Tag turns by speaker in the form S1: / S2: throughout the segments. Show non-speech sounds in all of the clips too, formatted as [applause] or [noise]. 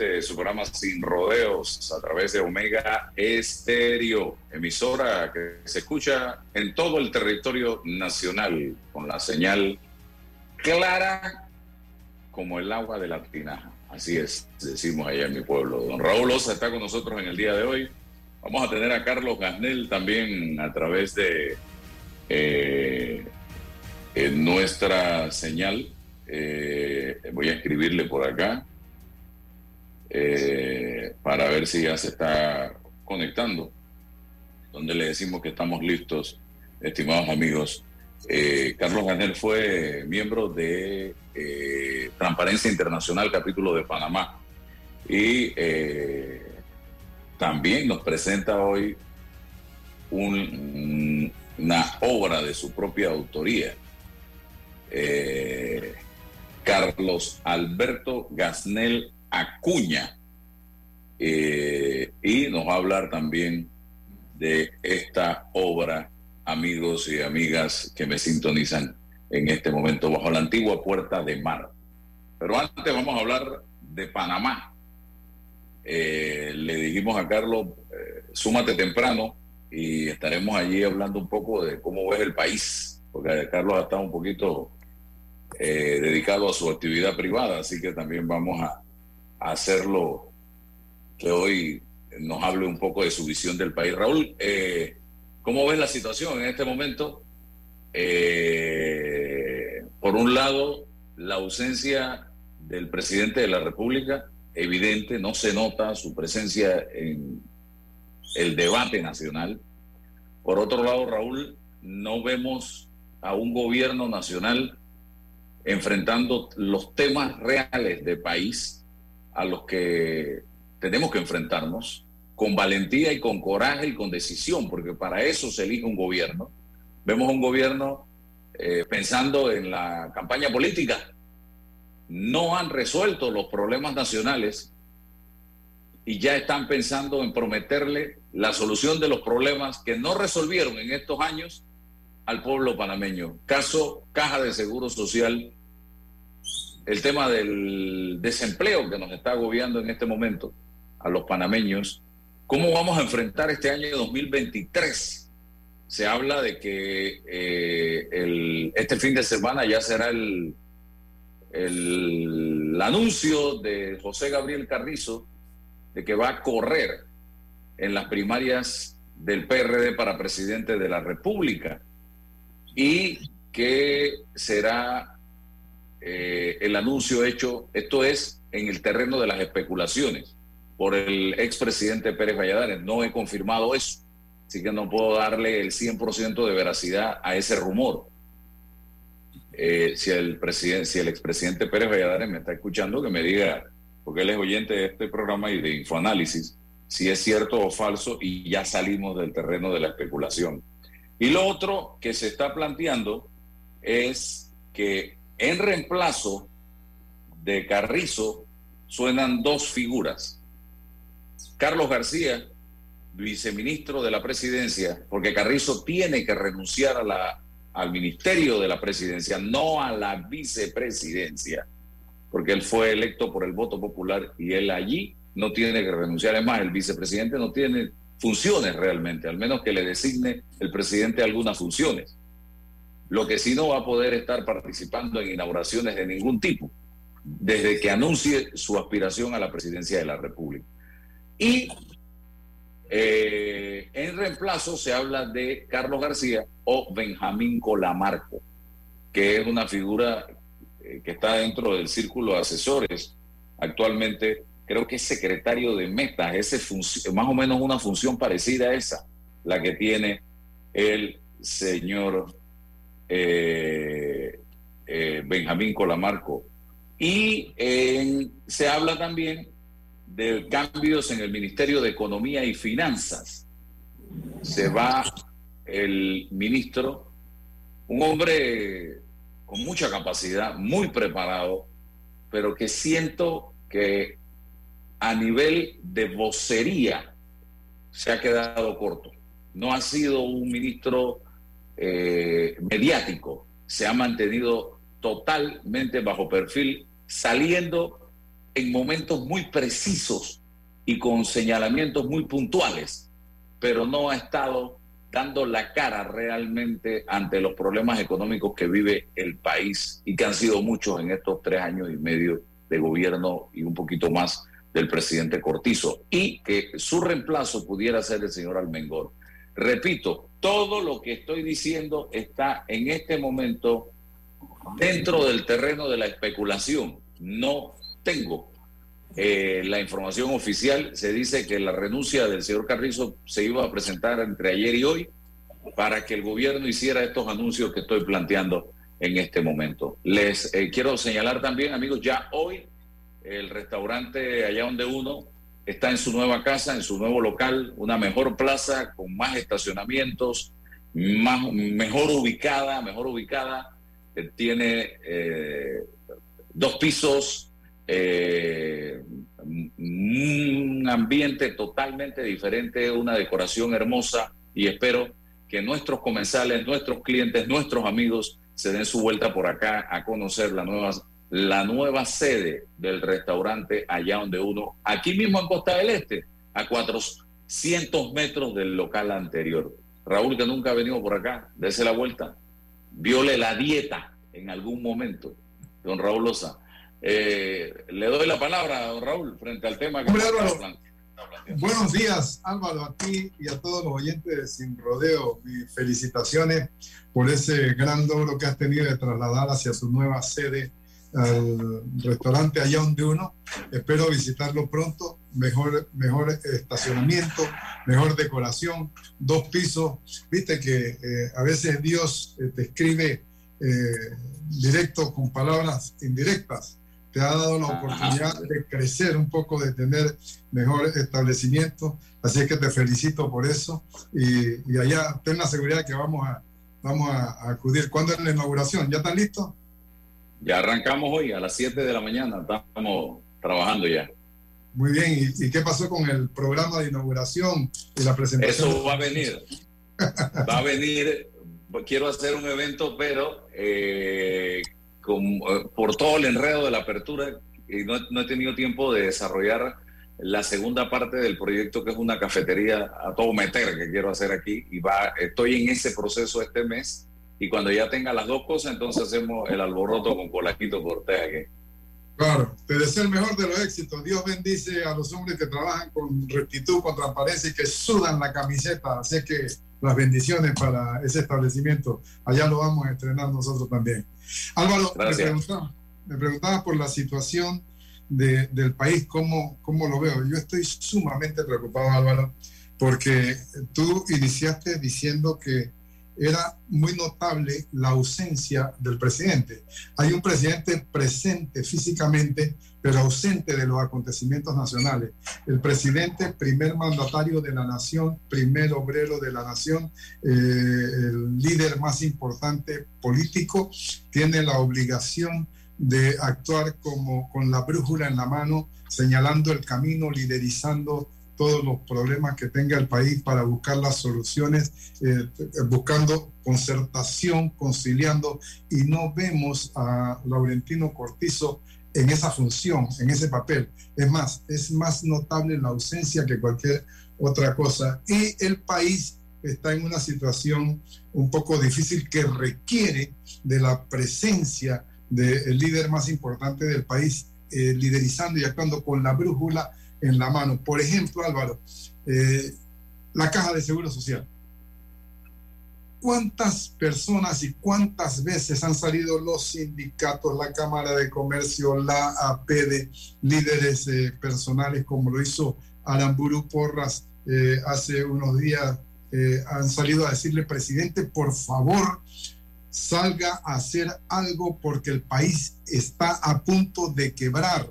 S1: Este su programa Sin Rodeos a través de Omega Estéreo, emisora que se escucha en todo el territorio nacional con la señal clara como el agua de la tinaja. Así es, decimos allá en mi pueblo. Don Raúl Osa está con nosotros en el día de hoy. Vamos a tener a Carlos Gasnel también a través de eh, nuestra señal eh, voy a escribirle por acá eh, para ver si ya se está conectando, donde le decimos que estamos listos, estimados amigos. Eh, Carlos Ganel fue miembro de Transparencia Internacional, capítulo de Panamá, y también nos presenta hoy una obra de su propia autoría. Eh, Carlos Alberto Gasnel Acuña. Eh, y nos va a hablar también de esta obra, amigos y amigas que me sintonizan en este momento bajo la antigua puerta de mar. Pero antes vamos a hablar de Panamá. Eh, le dijimos a Carlos, eh, súmate temprano y estaremos allí hablando un poco de cómo ves el país, porque Carlos ha estado un poquito dedicado a su actividad privada, así que también vamos a, hacerlo que hoy nos hable un poco de su visión del país. Raúl, eh, ¿cómo ves la situación en este momento? Eh, por un lado, la ausencia del presidente de la República, evidente, no se nota su presencia en el debate nacional. Por otro lado, Raúl, no vemos a un gobierno nacional enfrentando los temas reales de país a los que tenemos que enfrentarnos con valentía y con coraje y con decisión, porque para eso se elige un gobierno. Vemos un gobierno eh, pensando en la campaña política. No han resuelto los problemas nacionales y ya están pensando en prometerle la solución de los problemas que no resolvieron en estos años al pueblo panameño. Caso Caja de Seguro Social, el tema del desempleo que nos está agobiando en este momento a los panameños. ¿Cómo vamos a enfrentar este año 2023? Se habla de que eh, este fin de semana ya será el, el anuncio de José Gabriel Carrizo de que va a correr en las primarias del PRD para presidente de la República y que será eh, el anuncio hecho, esto es en el terreno de las especulaciones por el expresidente Pérez Valladares. No he confirmado eso, así que no puedo darle el 100% de veracidad a ese rumor. Eh, si el presidente, si el expresidente Pérez Valladares me está escuchando, que me diga, porque él es oyente de este programa y de Infoanálisis, si es cierto o falso y ya salimos del terreno de la especulación. Y lo otro que se está planteando es que en reemplazo de Carrizo suenan dos figuras. Carlos García, viceministro de la presidencia, porque Carrizo tiene que renunciar a la, al ministerio de la presidencia, no a la vicepresidencia, porque él fue electo por el voto popular y él allí no tiene que renunciar. Es más, el vicepresidente no tiene funciones realmente, al menos que le designe el presidente algunas funciones. Lo que sí no va a poder estar participando en inauguraciones de ningún tipo, desde que anuncie su aspiración a la presidencia de la República. Y eh, en reemplazo se habla de Carlos García o Benjamín Colamarco, que es una figura eh, que está dentro del círculo de asesores actualmente creo que es secretario de Meta, ese más o menos una función parecida a esa, la que tiene el señor eh, eh, Benjamín Colamarco. Y se habla también de cambios en el Ministerio de Economía y Finanzas. Se va el ministro, un hombre con mucha capacidad, muy preparado, pero que siento que a nivel de vocería se ha quedado corto. No ha sido un ministro eh, mediático, se ha mantenido totalmente bajo perfil, saliendo en momentos muy precisos y con señalamientos muy puntuales, pero no ha estado dando la cara realmente ante los problemas económicos que vive el país y que han sido muchos en estos tres años y medio de gobierno y un poquito más del presidente Cortizo y que su reemplazo pudiera ser el señor Almengor. Repito, todo lo que estoy diciendo está en este momento dentro del terreno de la especulación. No tengo eh, la información oficial. Se dice que la renuncia del señor Carrizo se iba a presentar entre ayer y hoy para que el gobierno hiciera estos anuncios que estoy planteando en este momento. Les eh, quiero señalar también, amigos, ya hoy el restaurante allá donde uno está en su nueva casa, en su nuevo local, una mejor plaza con más estacionamientos, más, mejor ubicada, mejor ubicada, eh, tiene eh, dos pisos, eh, un ambiente totalmente diferente, una decoración hermosa y espero que nuestros comensales, nuestros clientes, nuestros amigos se den su vuelta por acá a conocer la nueva la nueva sede del restaurante allá donde uno, aquí mismo en Costa del Este, a 400 metros del local anterior. Raúl, que nunca ha venido por acá, dése la vuelta, viole la dieta en algún momento, don Raúl Loza. Eh, le doy la palabra a don Raúl frente al tema que
S2: Buenos días, Álvaro, a ti y a todos los oyentes de Sin Rodeo. Mis felicitaciones por ese gran logro que has tenido de trasladar hacia su nueva sede al restaurante allá donde uno. Espero visitarlo pronto. Mejor, mejor estacionamiento, mejor decoración, dos pisos. Viste que eh, a veces Dios eh, te escribe eh, directo con palabras indirectas. Te ha dado la oportunidad de crecer un poco, de tener mejor establecimiento. Así que te felicito por eso. Y, allá ten la seguridad que vamos a, vamos a, acudir. ¿Cuándo es la inauguración? ¿Ya están listos?
S1: Ya arrancamos hoy a las 7 de la mañana, estamos trabajando ya.
S2: Muy bien, ¿y, qué pasó con el programa de inauguración y la presentación?
S1: Eso va a venir. va a venir, quiero hacer un evento, pero eh, eh, por todo el enredo de la apertura, y no, no he tenido tiempo de desarrollar la segunda parte del proyecto, que es una cafetería a todo meter que quiero hacer aquí, y va, estoy en ese proceso este mes y cuando ya tenga las dos cosas, entonces hacemos el alboroto con Colaquito Cortés aquí.
S2: Claro, te deseo el mejor de los éxitos. Dios bendice a los hombres que trabajan con rectitud, con transparencia y que sudan la camiseta. Así que las bendiciones para ese establecimiento. Allá lo vamos a estrenar nosotros también. Álvaro, me preguntaba, me preguntaba, por la situación de, del país, cómo, cómo lo veo. Yo estoy sumamente preocupado, Álvaro, porque tú iniciaste diciendo que era muy notable la ausencia del presidente. Hay un presidente presente físicamente, pero ausente de los acontecimientos nacionales. El presidente, primer mandatario de la nación, primer obrero de la nación, eh, el líder más importante político, tiene la obligación de actuar como con la brújula en la mano, señalando el camino, liderizando todos los problemas que tenga el país para buscar las soluciones, eh, buscando concertación, conciliando, y no vemos a Laurentino Cortizo en esa función, en ese papel. Es más, es más notable la ausencia que cualquier otra cosa. Y el país está en una situación un poco difícil que requiere de la presencia del líder más importante del país, eh, liderizando y actuando con la brújula en la mano. Por ejemplo, Álvaro, eh, la caja de seguro social. ¿Cuántas personas y cuántas veces han salido los sindicatos, la Cámara de Comercio, la APD, líderes eh, personales como lo hizo Aramburu Porras hace unos días? han salido a decirle, presidente, por favor, salga a hacer algo porque el país está a punto de quebrar.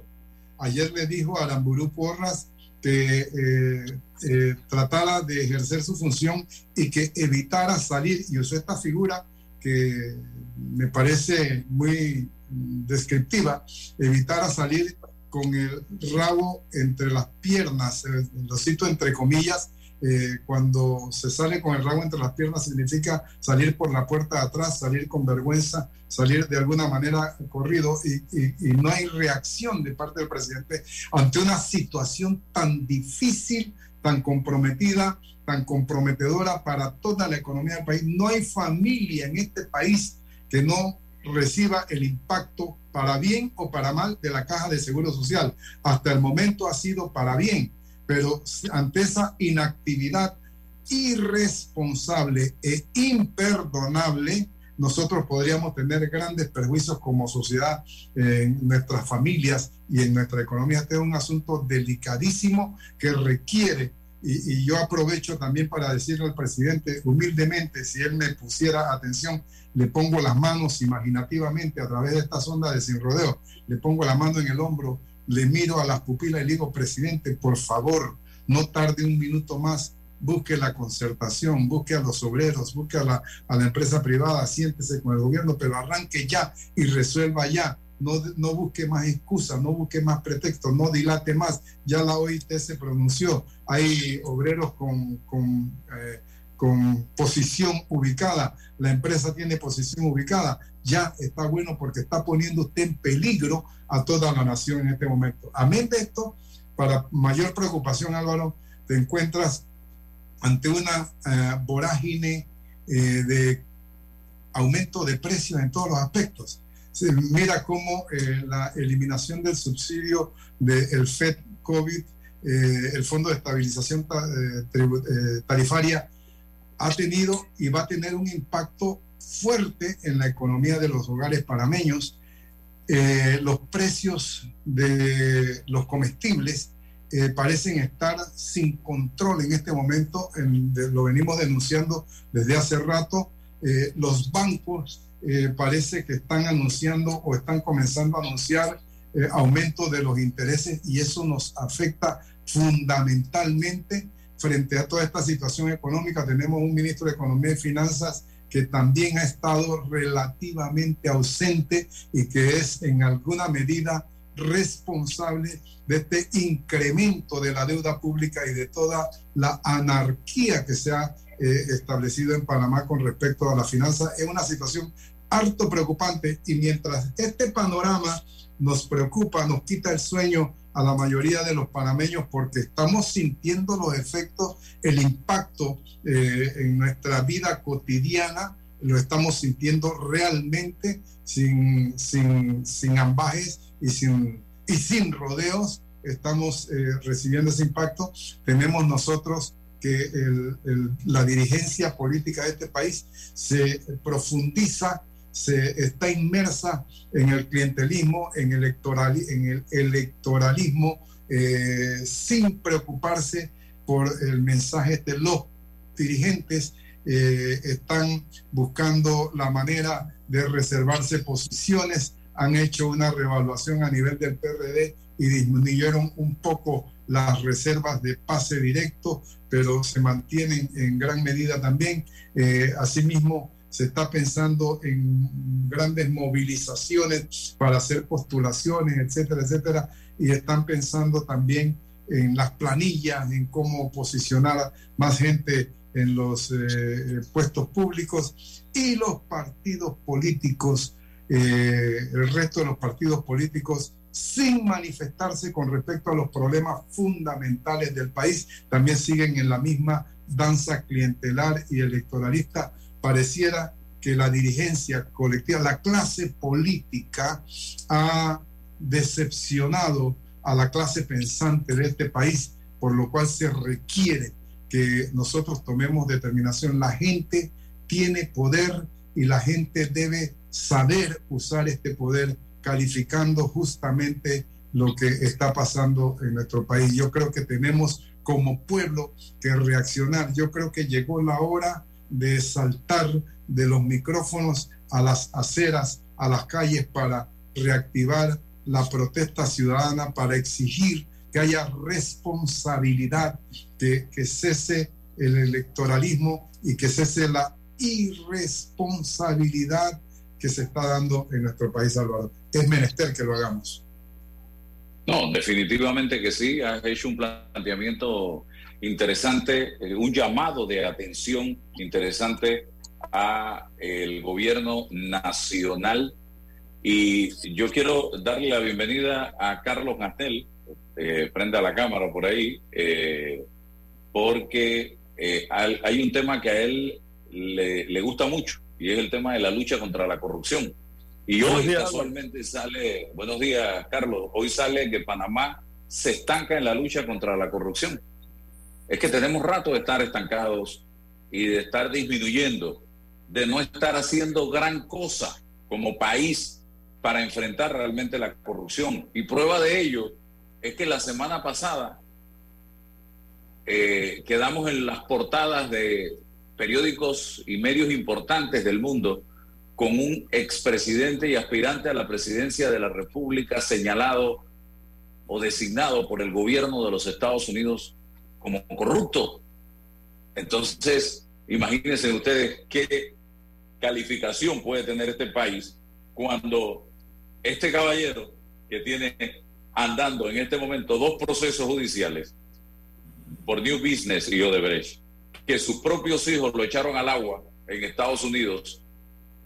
S2: Ayer le dijo a Aramburú Porras que eh, eh, tratara de ejercer su función y que evitara salir, y usó esta figura que me parece muy descriptiva, evitara salir con el rabo entre las piernas, eh, lo cito entre comillas, eh, cuando se sale con el rabo entre las piernas significa salir por la puerta de atrás, salir con vergüenza, salir de alguna manera corrido y, no hay reacción de parte del presidente ante una situación tan difícil, tan comprometida, tan comprometedora para toda la economía del país. No hay familia en este país que no reciba el impacto para bien o para mal de la caja de seguro social. Hasta el momento ha sido para bien pero ante esa inactividad irresponsable e imperdonable, nosotros podríamos tener grandes perjuicios como sociedad en nuestras familias y en nuestra economía. Este es un asunto delicadísimo que requiere, y, y, yo aprovecho también para decirle al presidente humildemente, si él me pusiera atención, le pongo las manos imaginativamente a través de esta sonda de sin rodeo, le pongo la mano en el hombro le miro a las pupilas y le digo, presidente, por favor, no tarde un minuto más, busque la concertación, busque a los obreros, busque a la, a la empresa privada, siéntese con el gobierno, pero arranque ya y resuelva ya. No, no busque más excusas, no busque más pretextos, no dilate más. Ya la OIT se pronunció. Hay obreros con, con eh, con posición ubicada, la empresa tiene posición ubicada, ya está bueno porque está poniendo usted en peligro a toda la nación en este momento. Amén de esto, para mayor preocupación, Álvaro, te encuentras ante una eh, vorágine eh, de aumento de precios en todos los aspectos. mira cómo eh, la eliminación del subsidio del FED COVID, el Fondo de Estabilización Tarifaria, ha tenido y va a tener un impacto fuerte en la economía de los hogares panameños. Eh, los precios de los comestibles eh, parecen estar sin control en este momento, lo venimos denunciando desde hace rato. Eh, los bancos parece que están anunciando o están comenzando a anunciar aumento de los intereses y eso nos afecta fundamentalmente frente a toda esta situación económica. Tenemos un ministro de Economía y Finanzas que también ha estado relativamente ausente y que es en alguna medida responsable de este incremento de la deuda pública y de toda la anarquía que se ha eh, establecido en Panamá con respecto a la finanza. Es una situación harto preocupante y mientras este panorama nos preocupa, nos quita el sueño a la mayoría de los panameños porque estamos sintiendo los efectos, el impacto eh, en nuestra vida cotidiana, lo estamos sintiendo realmente sin, sin, sin ambajes y sin, y sin rodeos, estamos eh, recibiendo ese impacto. Tenemos nosotros que la dirigencia política de este país se profundiza se está inmersa en el clientelismo, en, electoral, en el electoralismo, eh, sin preocuparse por el mensaje de los dirigentes, eh, están buscando la manera de reservarse posiciones, han hecho una revaluación a nivel del PRD y disminuyeron un poco las reservas de pase directo, pero se mantienen en gran medida también. Eh, asimismo, se está pensando en grandes movilizaciones para hacer postulaciones, etcétera, etcétera, y están pensando también en las planillas, en cómo posicionar más gente en los eh, puestos públicos y los partidos políticos, eh, el resto de los partidos políticos sin manifestarse con respecto a los problemas fundamentales del país, también siguen en la misma danza clientelar y electoralista. Pareciera que la dirigencia colectiva, la clase política ha decepcionado a la clase pensante de este país, por lo cual se requiere que nosotros tomemos determinación. La gente tiene poder y la gente debe saber usar este poder calificando justamente lo que está pasando en nuestro país. Yo creo que tenemos como pueblo que reaccionar. Yo creo que llegó la hora de saltar de los micrófonos a las aceras, a las calles para reactivar la protesta ciudadana, para exigir que haya responsabilidad, que, que cese el electoralismo y que cese la irresponsabilidad que se está dando en nuestro país, Álvaro. Es menester que lo hagamos.
S1: No, definitivamente que sí. Has hecho un planteamiento interesante, eh, un llamado de atención interesante a el gobierno nacional. Y yo quiero darle la bienvenida a Carlos Gastel, eh, prenda la cámara por ahí, eh, porque eh, hay un tema que a él le, le gusta mucho y es el tema de la lucha contra la corrupción. Y hoy casualmente sale, buenos días Carlos, hoy sale que Panamá se estanca en la lucha contra la corrupción. Es que tenemos rato de estar estancados y de estar disminuyendo, de no estar haciendo gran cosa como país para enfrentar realmente la corrupción. Y prueba de ello es que la semana pasada eh, quedamos en las portadas de periódicos y medios importantes del mundo con un expresidente y aspirante a la presidencia de la República señalado o designado por el gobierno de los Estados Unidos como corrupto. Entonces, imagínense ustedes qué calificación puede tener este país cuando este caballero que tiene andando en este momento dos procesos judiciales por New Business y Odebrecht, que sus propios hijos lo echaron al agua en Estados Unidos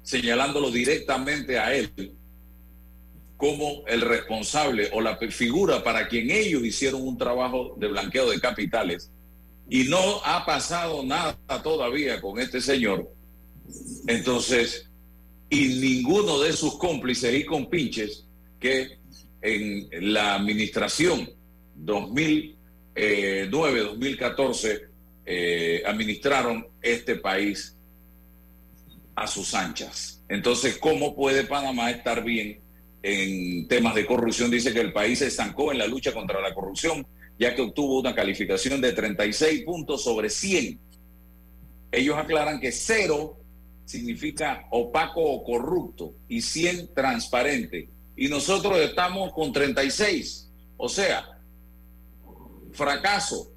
S1: señalándolo directamente a él como el responsable o la figura para quien ellos hicieron un trabajo de blanqueo de capitales y no ha pasado nada todavía con este señor, entonces, y ninguno de sus cómplices y compinches que en la administración 2009-2014 eh, administraron este país a sus anchas. Entonces, ¿cómo puede Panamá estar bien en temas de corrupción? Dice que el país se estancó en la lucha contra la corrupción, ya que obtuvo una calificación de 36 puntos sobre 100. Ellos aclaran que cero significa opaco o corrupto y 100 transparente. Y nosotros estamos con 36. O sea, fracaso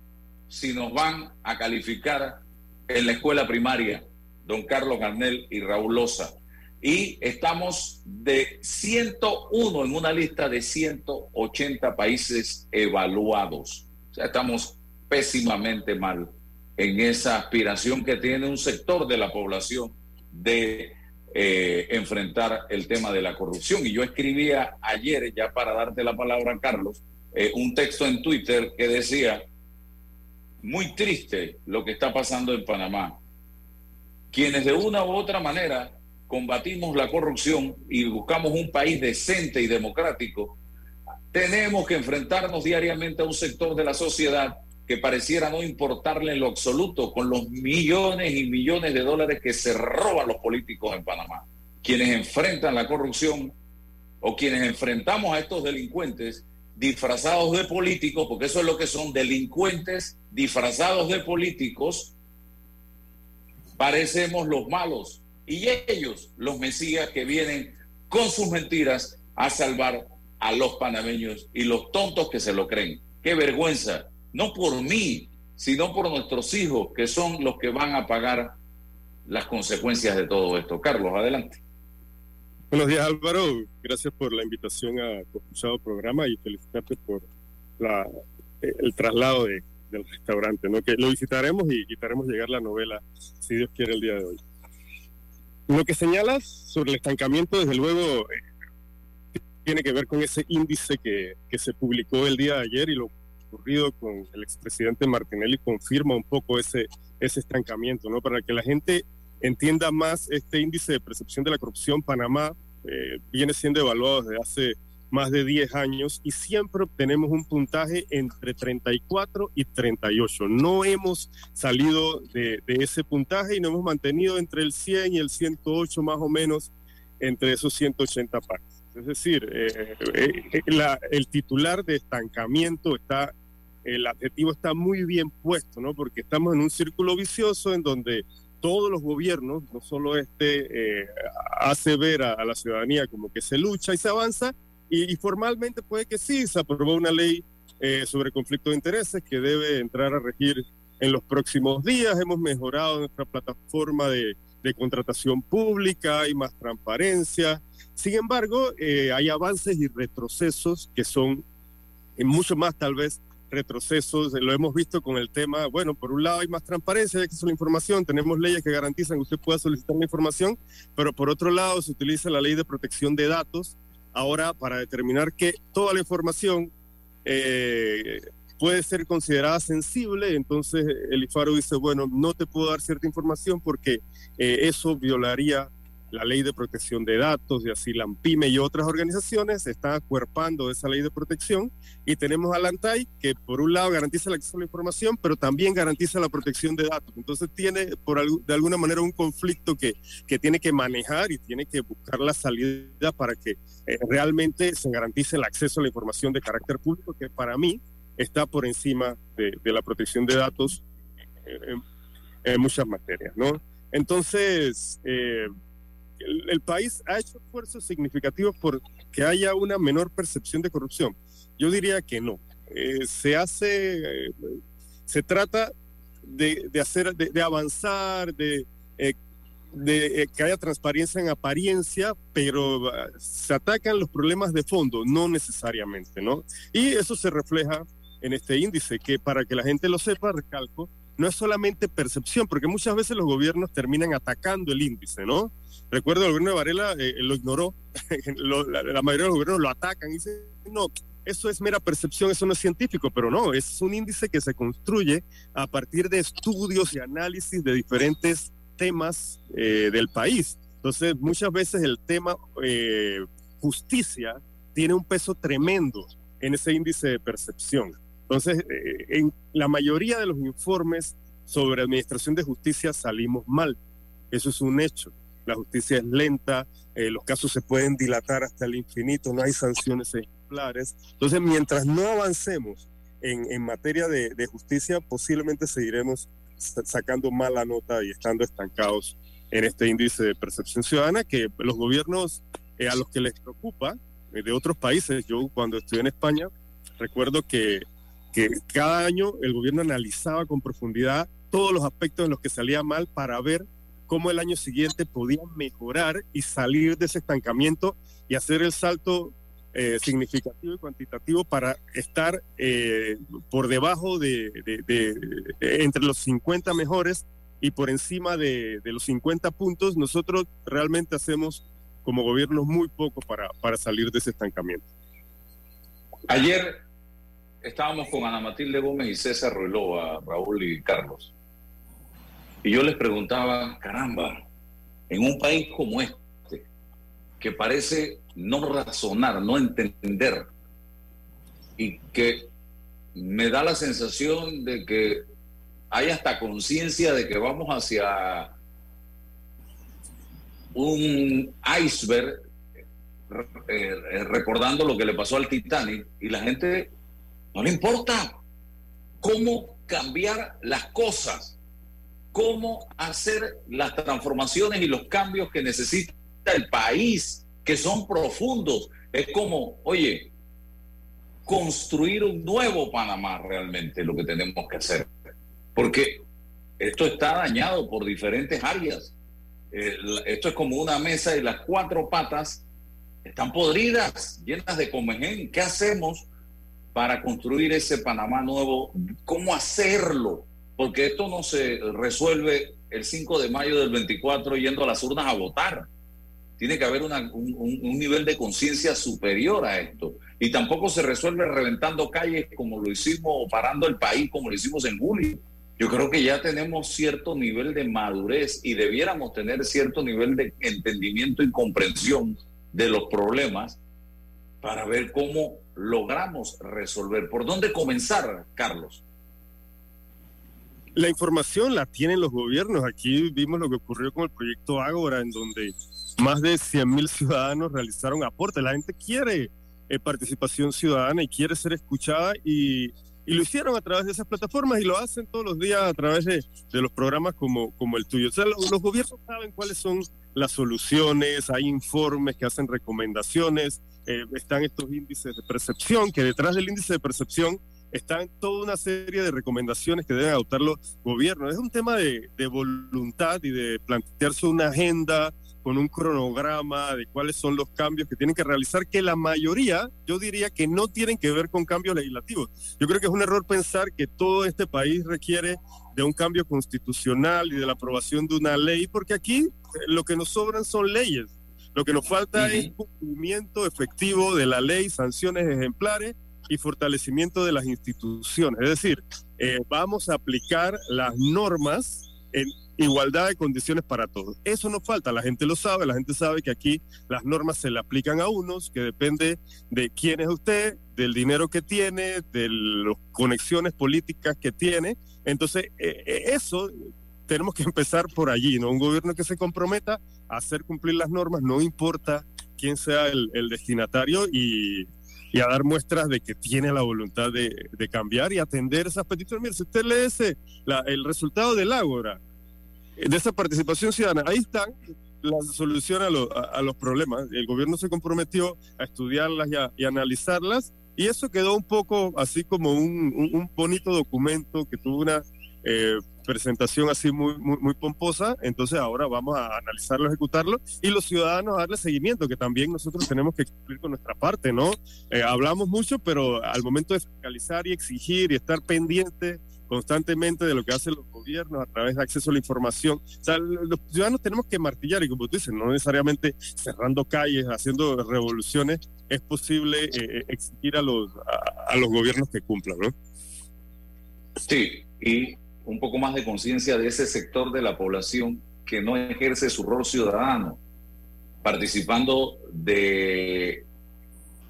S1: si nos van a calificar en la escuela primaria don Carlos Garnel y Raúl Loza. Y estamos de 101 en una lista de 180 países evaluados. O sea, estamos pésimamente mal en esa aspiración que tiene un sector de la población de eh, enfrentar el tema de la corrupción. Y yo escribía ayer, ya para darte la palabra, Carlos, eh, un texto en Twitter que decía, muy triste lo que está pasando en Panamá quienes de una u otra manera combatimos la corrupción y buscamos un país decente y democrático, tenemos que enfrentarnos diariamente a un sector de la sociedad que pareciera no importarle en lo absoluto con los millones y millones de dólares que se roban los políticos en Panamá. Quienes enfrentan la corrupción o quienes enfrentamos a estos delincuentes disfrazados de políticos, porque eso es lo que son delincuentes disfrazados de políticos, parecemos los malos y ellos los mesías que vienen con sus mentiras a salvar a los panameños y los tontos que se lo creen. Qué vergüenza, no por mí, sino por nuestros hijos, que son los que van a pagar las consecuencias de todo esto. Carlos, adelante.
S3: Buenos días Álvaro, gracias por la invitación a tu escuchado programa y felicitarte por la el traslado de, del restaurante, ¿no? que lo visitaremos y, y haremos llegar la novela, si Dios quiere, el día de hoy. Lo que señalas sobre el estancamiento, desde luego, eh, tiene que ver con ese índice que, que, se publicó el día de ayer y lo ocurrido con el expresidente Martinelli confirma un poco ese, ese estancamiento, ¿no? Para que la gente entienda más este índice de percepción de la corrupción, Panamá eh, viene siendo evaluado desde hace más de 10 años y siempre obtenemos un puntaje entre 34 y 38. No hemos salido de, ese puntaje y nos hemos mantenido entre el 100 y el 108 más o menos entre esos 180 partes. Es decir, eh, eh, la, el titular de estancamiento está, el adjetivo está muy bien puesto, ¿no? Porque estamos en un círculo vicioso en donde todos los gobiernos, no solo este, eh, hace ver a, la ciudadanía como que se lucha y se avanza, y, y formalmente puede que sí, se aprobó una ley eh, sobre conflicto de intereses que debe entrar a regir en los próximos días. Hemos mejorado nuestra plataforma de, de contratación pública, hay más transparencia. Sin embargo, eh, hay avances y retrocesos que son eh, mucho más tal vez retrocesos, lo hemos visto con el tema, bueno, por un lado hay más transparencia, hay acceso a la información, tenemos leyes que garantizan que usted pueda solicitar la información, pero por otro lado se utiliza la ley de protección de datos ahora para determinar que toda la información eh, puede ser considerada sensible, entonces el IFARO dice, bueno, no te puedo dar cierta información porque eh, eso violaría la ley de protección de datos y así la AMPIME y otras organizaciones están acuerpando esa ley de protección y tenemos a la ANTAI que por un lado garantiza el acceso a la información pero también garantiza la protección de datos entonces tiene por de alguna manera un conflicto que, que tiene que manejar y tiene que buscar la salida para que eh, realmente se garantice el acceso a la información de carácter público que para mí está por encima de, de la protección de datos en, en muchas materias ¿no? entonces eh, el, país ha hecho esfuerzos significativos por que haya una menor percepción de corrupción. Yo diría que no. Eh, se hace, eh, se trata de, hacer, de, avanzar, de, eh, que haya transparencia en apariencia, pero uh, se atacan los problemas de fondo, no necesariamente, ¿no? Y eso se refleja en este índice, que para que la gente lo sepa, recalco, no es solamente percepción, porque muchas veces los gobiernos terminan atacando el índice, ¿no? Recuerdo el gobierno de Varela eh, lo ignoró, [laughs] lo, la, la, mayoría de los gobiernos lo atacan y dicen, no, eso es mera percepción, eso no es científico, pero no, es un índice que se construye a partir de estudios y análisis de diferentes temas eh, del país. Entonces, muchas veces el tema eh, justicia tiene un peso tremendo en ese índice de percepción. Entonces, eh, en la mayoría de los informes sobre administración de justicia salimos mal. Eso es un hecho. La justicia es lenta, eh, los casos se pueden dilatar hasta el infinito, no hay sanciones ejemplares. Entonces, mientras no avancemos en, materia de, justicia, posiblemente seguiremos sacando mala nota y estando estancados en este índice de percepción ciudadana que los gobiernos eh, a los que les preocupa de otros países, yo cuando estuve en España, recuerdo que que cada año el gobierno analizaba con profundidad todos los aspectos en los que salía mal para ver cómo el año siguiente podía mejorar y salir de ese estancamiento y hacer el salto eh, significativo y cuantitativo para estar eh, por debajo de, de, entre los 50 mejores y por encima de, los 50 puntos, nosotros realmente hacemos como gobierno muy poco para, para salir de ese estancamiento.
S1: Ayer estábamos con Ana Matilde Gómez y César Ruelova, Raúl y Carlos. Y yo les preguntaba, caramba, en un país como este, que parece no razonar, no entender, y que me da la sensación de que hay hasta conciencia de que vamos hacia un iceberg eh, recordando lo que le pasó al Titanic y la gente no le importa cómo cambiar las cosas, cómo hacer las transformaciones y los cambios que necesita el país, que son profundos. Es como, oye, construir un nuevo Panamá realmente lo que tenemos que hacer. Porque esto está dañado por diferentes áreas. Eh, esto es como una mesa y las cuatro patas están podridas, llenas de comején. ¿Qué hacemos para construir ese Panamá nuevo, cómo hacerlo, porque esto no se resuelve el 5 de mayo del 24 yendo a las urnas a votar. Tiene que haber un, un, nivel de conciencia superior a esto. Y tampoco se resuelve reventando calles como lo hicimos o parando el país como lo hicimos en julio. Yo creo que ya tenemos cierto nivel de madurez y debiéramos tener cierto nivel de entendimiento y comprensión de los problemas para ver cómo logramos resolver. ¿Por dónde comenzar, Carlos?
S3: La información la tienen los gobiernos. Aquí vimos lo que ocurrió con el proyecto Ágora, en donde más de 100 mil ciudadanos realizaron aportes. La gente quiere eh, participación ciudadana y quiere ser escuchada y, lo hicieron a través de esas plataformas y lo hacen todos los días a través de, los programas como, el tuyo. O sea, los gobiernos saben cuáles son las soluciones, hay informes que hacen recomendaciones, eh, están estos índices de percepción, que detrás del índice de percepción están toda una serie de recomendaciones que deben adoptar los gobiernos. Es un tema de, de voluntad y de plantearse una agenda con un cronograma de cuáles son los cambios que tienen que realizar, que la mayoría, yo diría que no tienen que ver con cambios legislativos. Yo creo que es un error pensar que todo este país requiere de un cambio constitucional y de la aprobación de una ley, porque aquí eh, lo que nos sobran son leyes. Lo que nos falta es cumplimiento efectivo de la ley, sanciones ejemplares y fortalecimiento de las instituciones. Es decir, eh, vamos a aplicar las normas en igualdad de condiciones para todos. Eso no falta, la gente lo sabe, la gente sabe que aquí las normas se le aplican a unos, que depende de quién es usted, del dinero que tiene, de las conexiones políticas que tiene. Entonces, eh, eh, eso tenemos que [laughs] empezar por allí, ¿no? Un gobierno que se comprometa a hacer cumplir las normas, no importa quién sea el, destinatario y, a dar muestras de que tiene la voluntad de, cambiar y atender esas peticiones. Mire, si usted lee ese, el resultado del Ágora, de esa participación ciudadana. Ahí están las soluciones a, los problemas. El gobierno se comprometió a estudiarlas y, a, analizarlas y eso quedó un poco así como un, bonito documento que tuvo una eh, presentación así muy, muy, pomposa. Entonces ahora vamos a analizarlo, ejecutarlo y los ciudadanos a darle seguimiento, que también nosotros tenemos que cumplir con nuestra parte, ¿no? Eh, hablamos mucho, pero al momento de fiscalizar y exigir y estar pendiente constantemente de lo que hacen los gobiernos a través de acceso a la información. O sea, los ciudadanos tenemos que martillar y como tú dices, no necesariamente cerrando calles, haciendo revoluciones, es posible eh, eh, exigir a los, a, los gobiernos que cumplan, ¿no?
S1: Sí, y un poco más de conciencia de ese sector de la población que no ejerce su rol ciudadano, participando de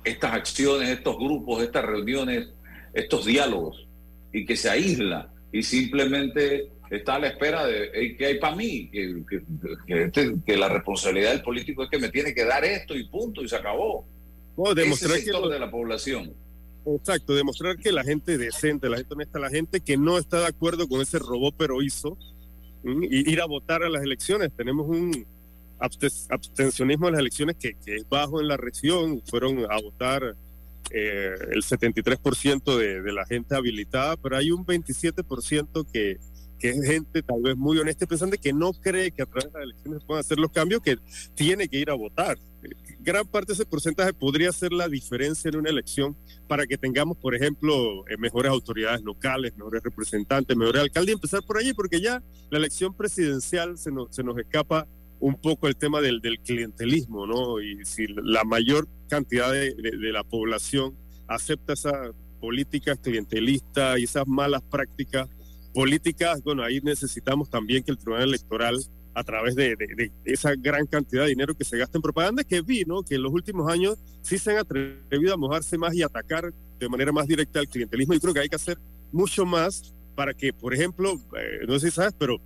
S1: estas acciones, estos grupos, estas reuniones, estos diálogos y que se aísla y simplemente está a la espera de que hay para mí, que, este, que, la responsabilidad del político es que me tiene que dar esto y punto, y se acabó.
S3: demostrar
S1: Ese sector de la población.
S3: Exacto, demostrar que la gente decente, la gente honesta, la gente que no está de acuerdo con ese robot pero hizo, y ir a votar a las elecciones. Tenemos un abstencionismo en las elecciones que, es bajo en la región, fueron a votar eh, el 73% de, la gente habilitada, pero hay un 27% que, es gente tal vez muy honesta y pensante que no cree que a través de las elecciones puedan hacer los cambios, que tiene que ir a votar. Gran parte de ese porcentaje podría ser la diferencia en una elección para que tengamos, por ejemplo, eh, mejores autoridades locales, mejores representantes, mejores alcaldes, empezar por allí, porque ya la elección presidencial se nos, se nos escapa un poco el tema del, del clientelismo, ¿no? Y si la mayor cantidad de, la población acepta esa política clientelista y esas malas prácticas políticas, bueno, ahí necesitamos también que el Tribunal Electoral, a través de, esa gran cantidad de dinero que se gasta en propaganda, que vi, ¿no? Que en los últimos años sí se han atrevido a mojarse más y atacar de manera más directa al clientelismo. Y creo que hay que hacer mucho más para que, por ejemplo, eh, no sé si sabes, pero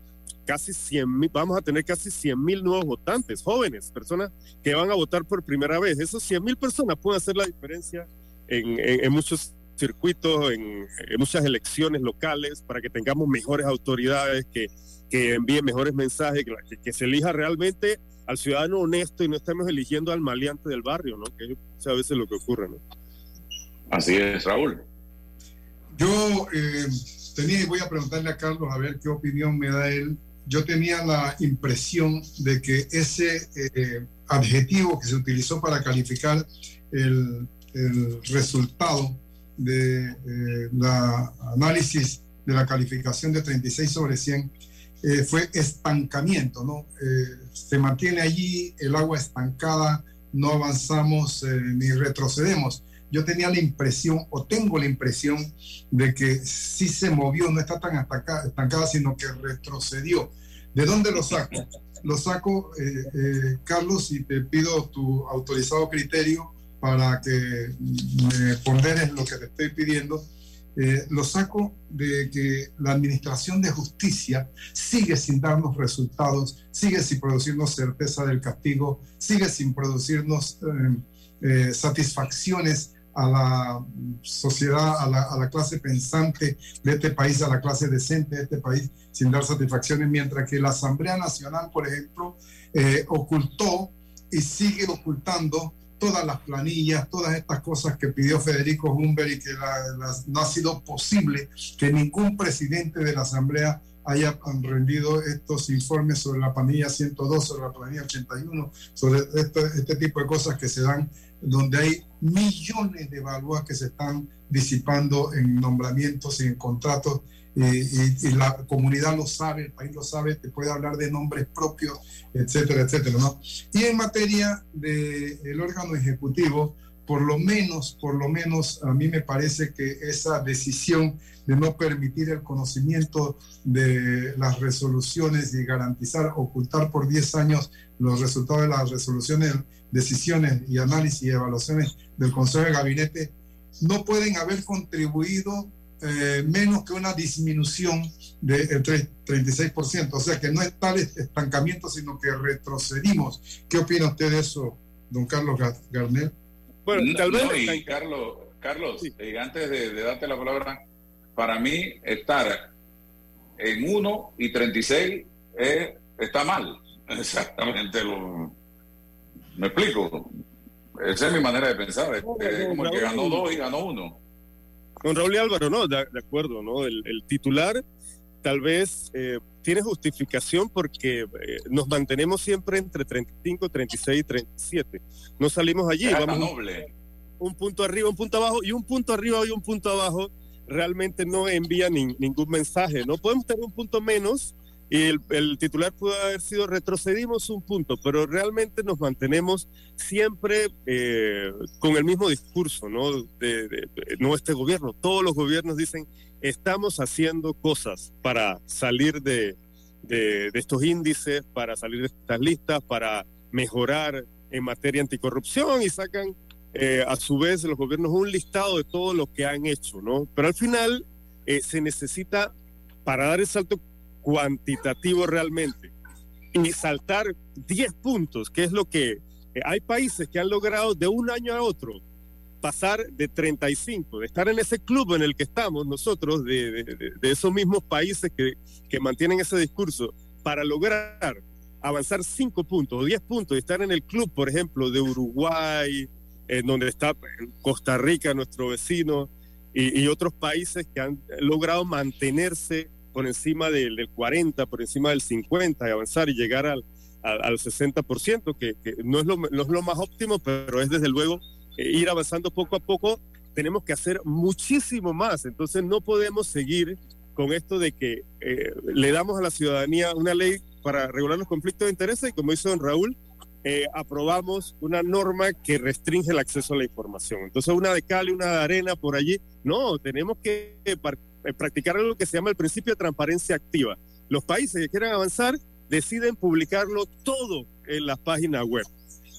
S3: casi 100 mil, vamos a tener casi 100 mil nuevos votantes, jóvenes, personas que van a votar por primera vez. Esos 100 mil personas pueden hacer la diferencia en, muchos circuitos, en, muchas elecciones locales, para que tengamos mejores autoridades, que, que envíen mejores mensajes, que, se elija realmente al ciudadano honesto y no estemos eligiendo al maleante del barrio, ¿no? Que es a veces lo que ocurre, ¿no?
S1: Así es, Raúl.
S2: Yo eh, tenía y voy a preguntarle a Carlos a ver qué opinión me da él yo tenía la impresión de que ese eh, adjetivo que se utilizó para calificar el, resultado de la análisis de la calificación de 36 sobre 100 fue estancamiento, ¿no? se mantiene allí el agua estancada, no avanzamos ni retrocedemos yo tenía la impresión, o tengo la impresión, de que sí se movió, no está tan estancada, sino que retrocedió. ¿De dónde lo saco? [laughs] Lo saco, eh, eh, Carlos, y te pido tu autorizado criterio para que me ponderes lo que te estoy pidiendo. Eh, lo saco de que la administración de justicia sigue sin darnos resultados, sigue sin producirnos certeza del castigo, sigue sin producirnos satisfacciones a la sociedad, a la, clase pensante de este país, a la clase decente de este país, sin dar satisfacciones, mientras que la Asamblea Nacional, por ejemplo, eh, ocultó y sigue ocultando todas las planillas, todas estas cosas que pidió Federico Humber y que no ha sido posible que ningún presidente de la Asamblea haya rendido estos informes sobre la planilla 102, sobre la planilla 81, sobre este, este tipo de cosas que se dan donde hay millones de balúas que se están disipando en nombramientos y en contratos y, la comunidad lo sabe, el país lo sabe, te puede hablar de nombres propios, etcétera, etcétera, ¿no? Y en materia del órgano ejecutivo, por lo menos, por lo menos a mí me parece que esa decisión de no permitir el conocimiento de las resoluciones y garantizar, ocultar por 10 años los resultados de las resoluciones, decisiones y análisis y evaluaciones del Consejo de Gabinete, no pueden haber contribuido eh, menos que una disminución del 36%. O sea que no es tal estancamiento, sino que retrocedimos. ¿Qué opina usted de eso, don Carlos Garnett?
S1: Bueno, tal vez. Carlos, Carlos eh, antes de, darte la palabra, para mí estar en 1 y 36 eh, está mal. [laughs] Exactamente lo. ¿Me explico? Esa es mi manera de pensar. Es, como el que ganó dos y ganó uno.
S3: Con Raúl y Álvaro, no, de, acuerdo, ¿no? El, titular tal vez eh, tiene justificación porque nos mantenemos siempre entre 35, 36 y 37. No salimos allí. vamos
S1: noble
S3: un punto arriba, un punto abajo, y un punto arriba y un punto abajo realmente no envía ningún mensaje. No podemos tener un punto menos y el, titular pudo haber sido retrocedimos un punto, pero realmente nos mantenemos siempre eh, con el mismo discurso, ¿no? De, no este gobierno, todos los gobiernos dicen estamos haciendo cosas para salir de, de estos índices, para salir de estas listas, para mejorar en materia anticorrupción y sacan eh, a su vez los gobiernos un listado de todo lo que han hecho, ¿no? Pero al final eh, se necesita, para dar el salto cuantitativo realmente, y saltar 10 puntos, que es lo que eh, hay países que han logrado de un año a otro pasar de 35, de estar en ese club en el que estamos nosotros, de, de esos mismos países que, que mantienen ese discurso, para lograr avanzar 5 puntos o 10 puntos y estar en el club, por ejemplo, de Uruguay, en donde está Costa Rica, nuestro vecino, y, otros países que han logrado mantenerse por encima del, 40, por encima del 50 y avanzar y llegar al, al, 60%, que, que no, es lo, no, es lo, más óptimo, pero es desde luego eh, ir avanzando poco a poco. Tenemos que hacer muchísimo más, entonces no podemos seguir con esto de que eh, le damos a la ciudadanía una ley para regular los conflictos de intereses y como hizo don Raúl, eh, aprobamos una norma que restringe el acceso a la información. Entonces, una de cal y una de arena por allí. No, tenemos que eh, practicar algo que se llama el principio de transparencia activa. Los países que quieran avanzar deciden publicarlo todo en las páginas web.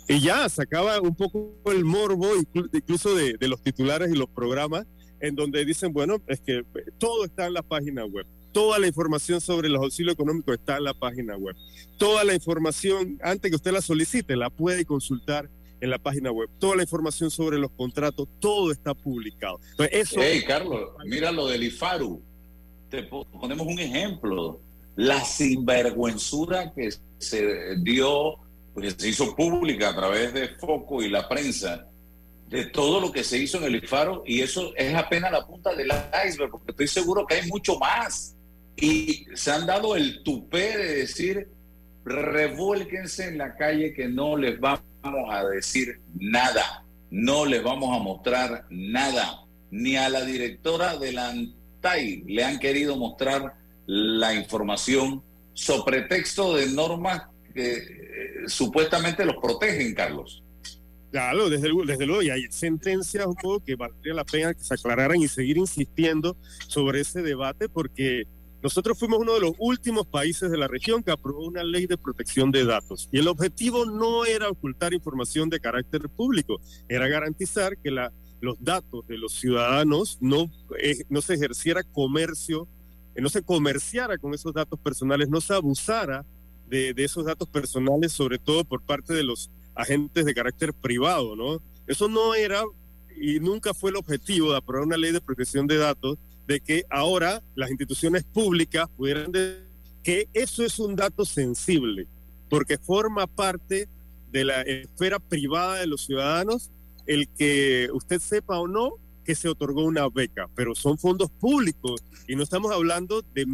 S3: Y ya se acaba un poco el morbo, incluso de, de los titulares y los programas, en donde dicen, bueno, es que todo está en la página web. Toda la información sobre los auxilios económicos está en la página web. Toda la información, antes que usted la solicite, la puede consultar en la página web. Toda la información sobre los contratos, todo está publicado.
S1: eso... Hey, Carlos, mira lo del IFARU. Te ponemos un ejemplo. La sinvergüenzura que se dio, pues se hizo pública a través de Foco y la prensa, de todo lo que se hizo en el IFARU, y eso es apenas la punta del iceberg, porque estoy seguro que hay mucho más y se han dado el tupé de decir, revuélquense en la calle que no les vamos a decir nada, no les vamos a mostrar nada. ni a la directora de la ANTAI le han querido mostrar la información sobre pretexto de normas que eh, supuestamente los protegen, Carlos.
S3: Claro, desde, desde luego, y hay sentencias un poco que valdría la pena que se aclararan y seguir insistiendo sobre ese debate, porque nosotros fuimos uno de los últimos países de la región que aprobó una ley de protección de datos. Y el objetivo no era ocultar información de carácter público, era garantizar que la, los datos de los ciudadanos no, eh, no se ejerciera comercio, no se comerciara con esos datos personales, no se abusara de, esos datos personales, sobre todo por parte de los agentes de carácter privado, ¿no? Eso no era y nunca fue el objetivo de aprobar una ley de protección de datos, de que ahora las instituciones públicas pudieran decir que eso es un dato sensible, porque forma parte de la esfera privada de los ciudadanos el que usted sepa o no que se otorgó una beca, pero son fondos públicos y no estamos hablando de,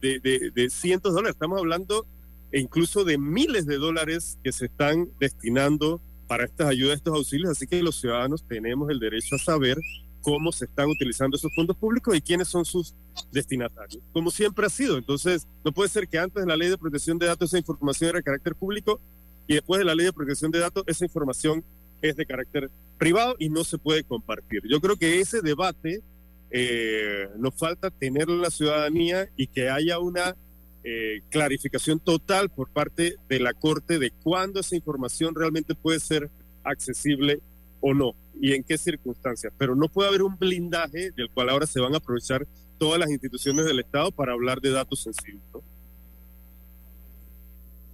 S3: de, de, de cientos de dólares, estamos hablando e incluso de miles de dólares que se están destinando para estas ayudas, estos auxilios. Así que los ciudadanos tenemos el derecho a saber cómo se están utilizando esos fondos públicos y quiénes son sus destinatarios, como siempre ha sido. Entonces, no puede ser que antes de la ley de protección de datos esa información era de carácter público y después de la ley de protección de datos esa información es de carácter privado y no se puede compartir. Yo creo que ese debate eh, nos falta tenerlo en la ciudadanía y que haya una eh, clarificación total por parte de la Corte de cuándo esa información realmente puede ser accesible o no y en qué circunstancias. Pero no puede haber un blindaje del cual ahora se van a aprovechar todas las instituciones del Estado para hablar de datos sensibles. ¿no?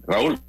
S1: Raúl.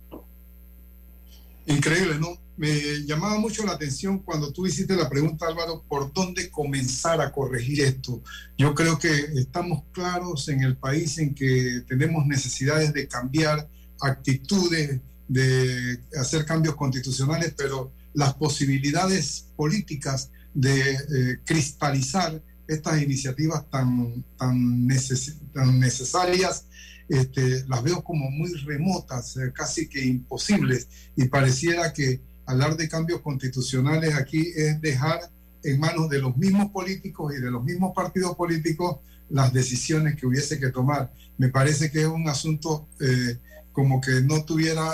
S2: Increíble, ¿no? Me llamaba mucho la atención cuando tú hiciste la pregunta, Álvaro, por dónde comenzar a corregir esto. Yo creo que estamos claros en el país en que tenemos necesidades de cambiar actitudes, de hacer cambios constitucionales, pero las posibilidades políticas de eh, cristalizar estas iniciativas tan, tan, neces necesarias este, las veo como muy remotas, eh, casi que imposibles, y pareciera que hablar de cambios constitucionales aquí es dejar en manos de los mismos políticos y de los mismos partidos políticos las decisiones que hubiese que tomar. Me parece que es un asunto eh, como que no tuviera,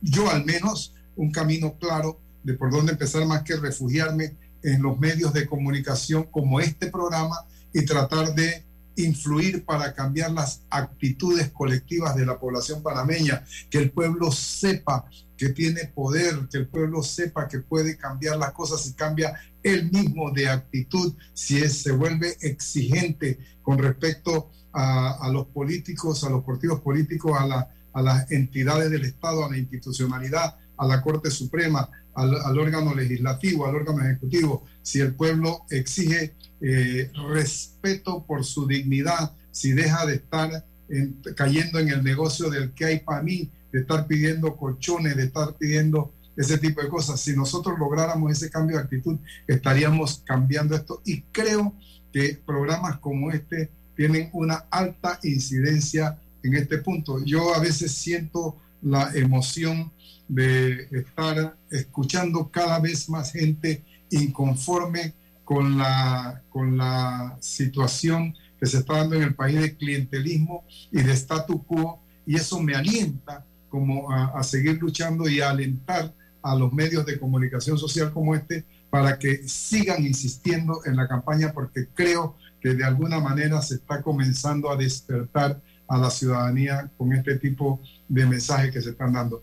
S2: yo al menos, un camino claro de por dónde empezar más que refugiarme en los medios de comunicación como este programa y tratar de influir para cambiar las actitudes colectivas de la población panameña, que el pueblo sepa que tiene poder, que el pueblo sepa que puede cambiar las cosas y cambia él mismo de actitud si es, se vuelve exigente con respecto a, los políticos, a los partidos políticos, a, a las entidades del Estado, a la institucionalidad, a la Corte Suprema, al, al, órgano legislativo, al órgano ejecutivo, si el pueblo exige eh, respeto por su dignidad, si deja de estar en, cayendo en el negocio del que hay para mí, de estar pidiendo colchones, de estar pidiendo ese tipo de cosas. Si nosotros lográramos ese cambio de actitud, estaríamos cambiando esto. Y creo que programas como este tienen una alta incidencia en este punto. Yo a veces siento la emoción de estar escuchando cada vez más gente inconforme con la, con la situación que se está dando en el país de clientelismo y de statu quo, y eso me alienta como a, a seguir luchando y a alentar a los medios de comunicación social como este para que sigan insistiendo en la campaña porque creo que de alguna manera se está comenzando a despertar a la ciudadanía con este tipo de mensajes que se están dando.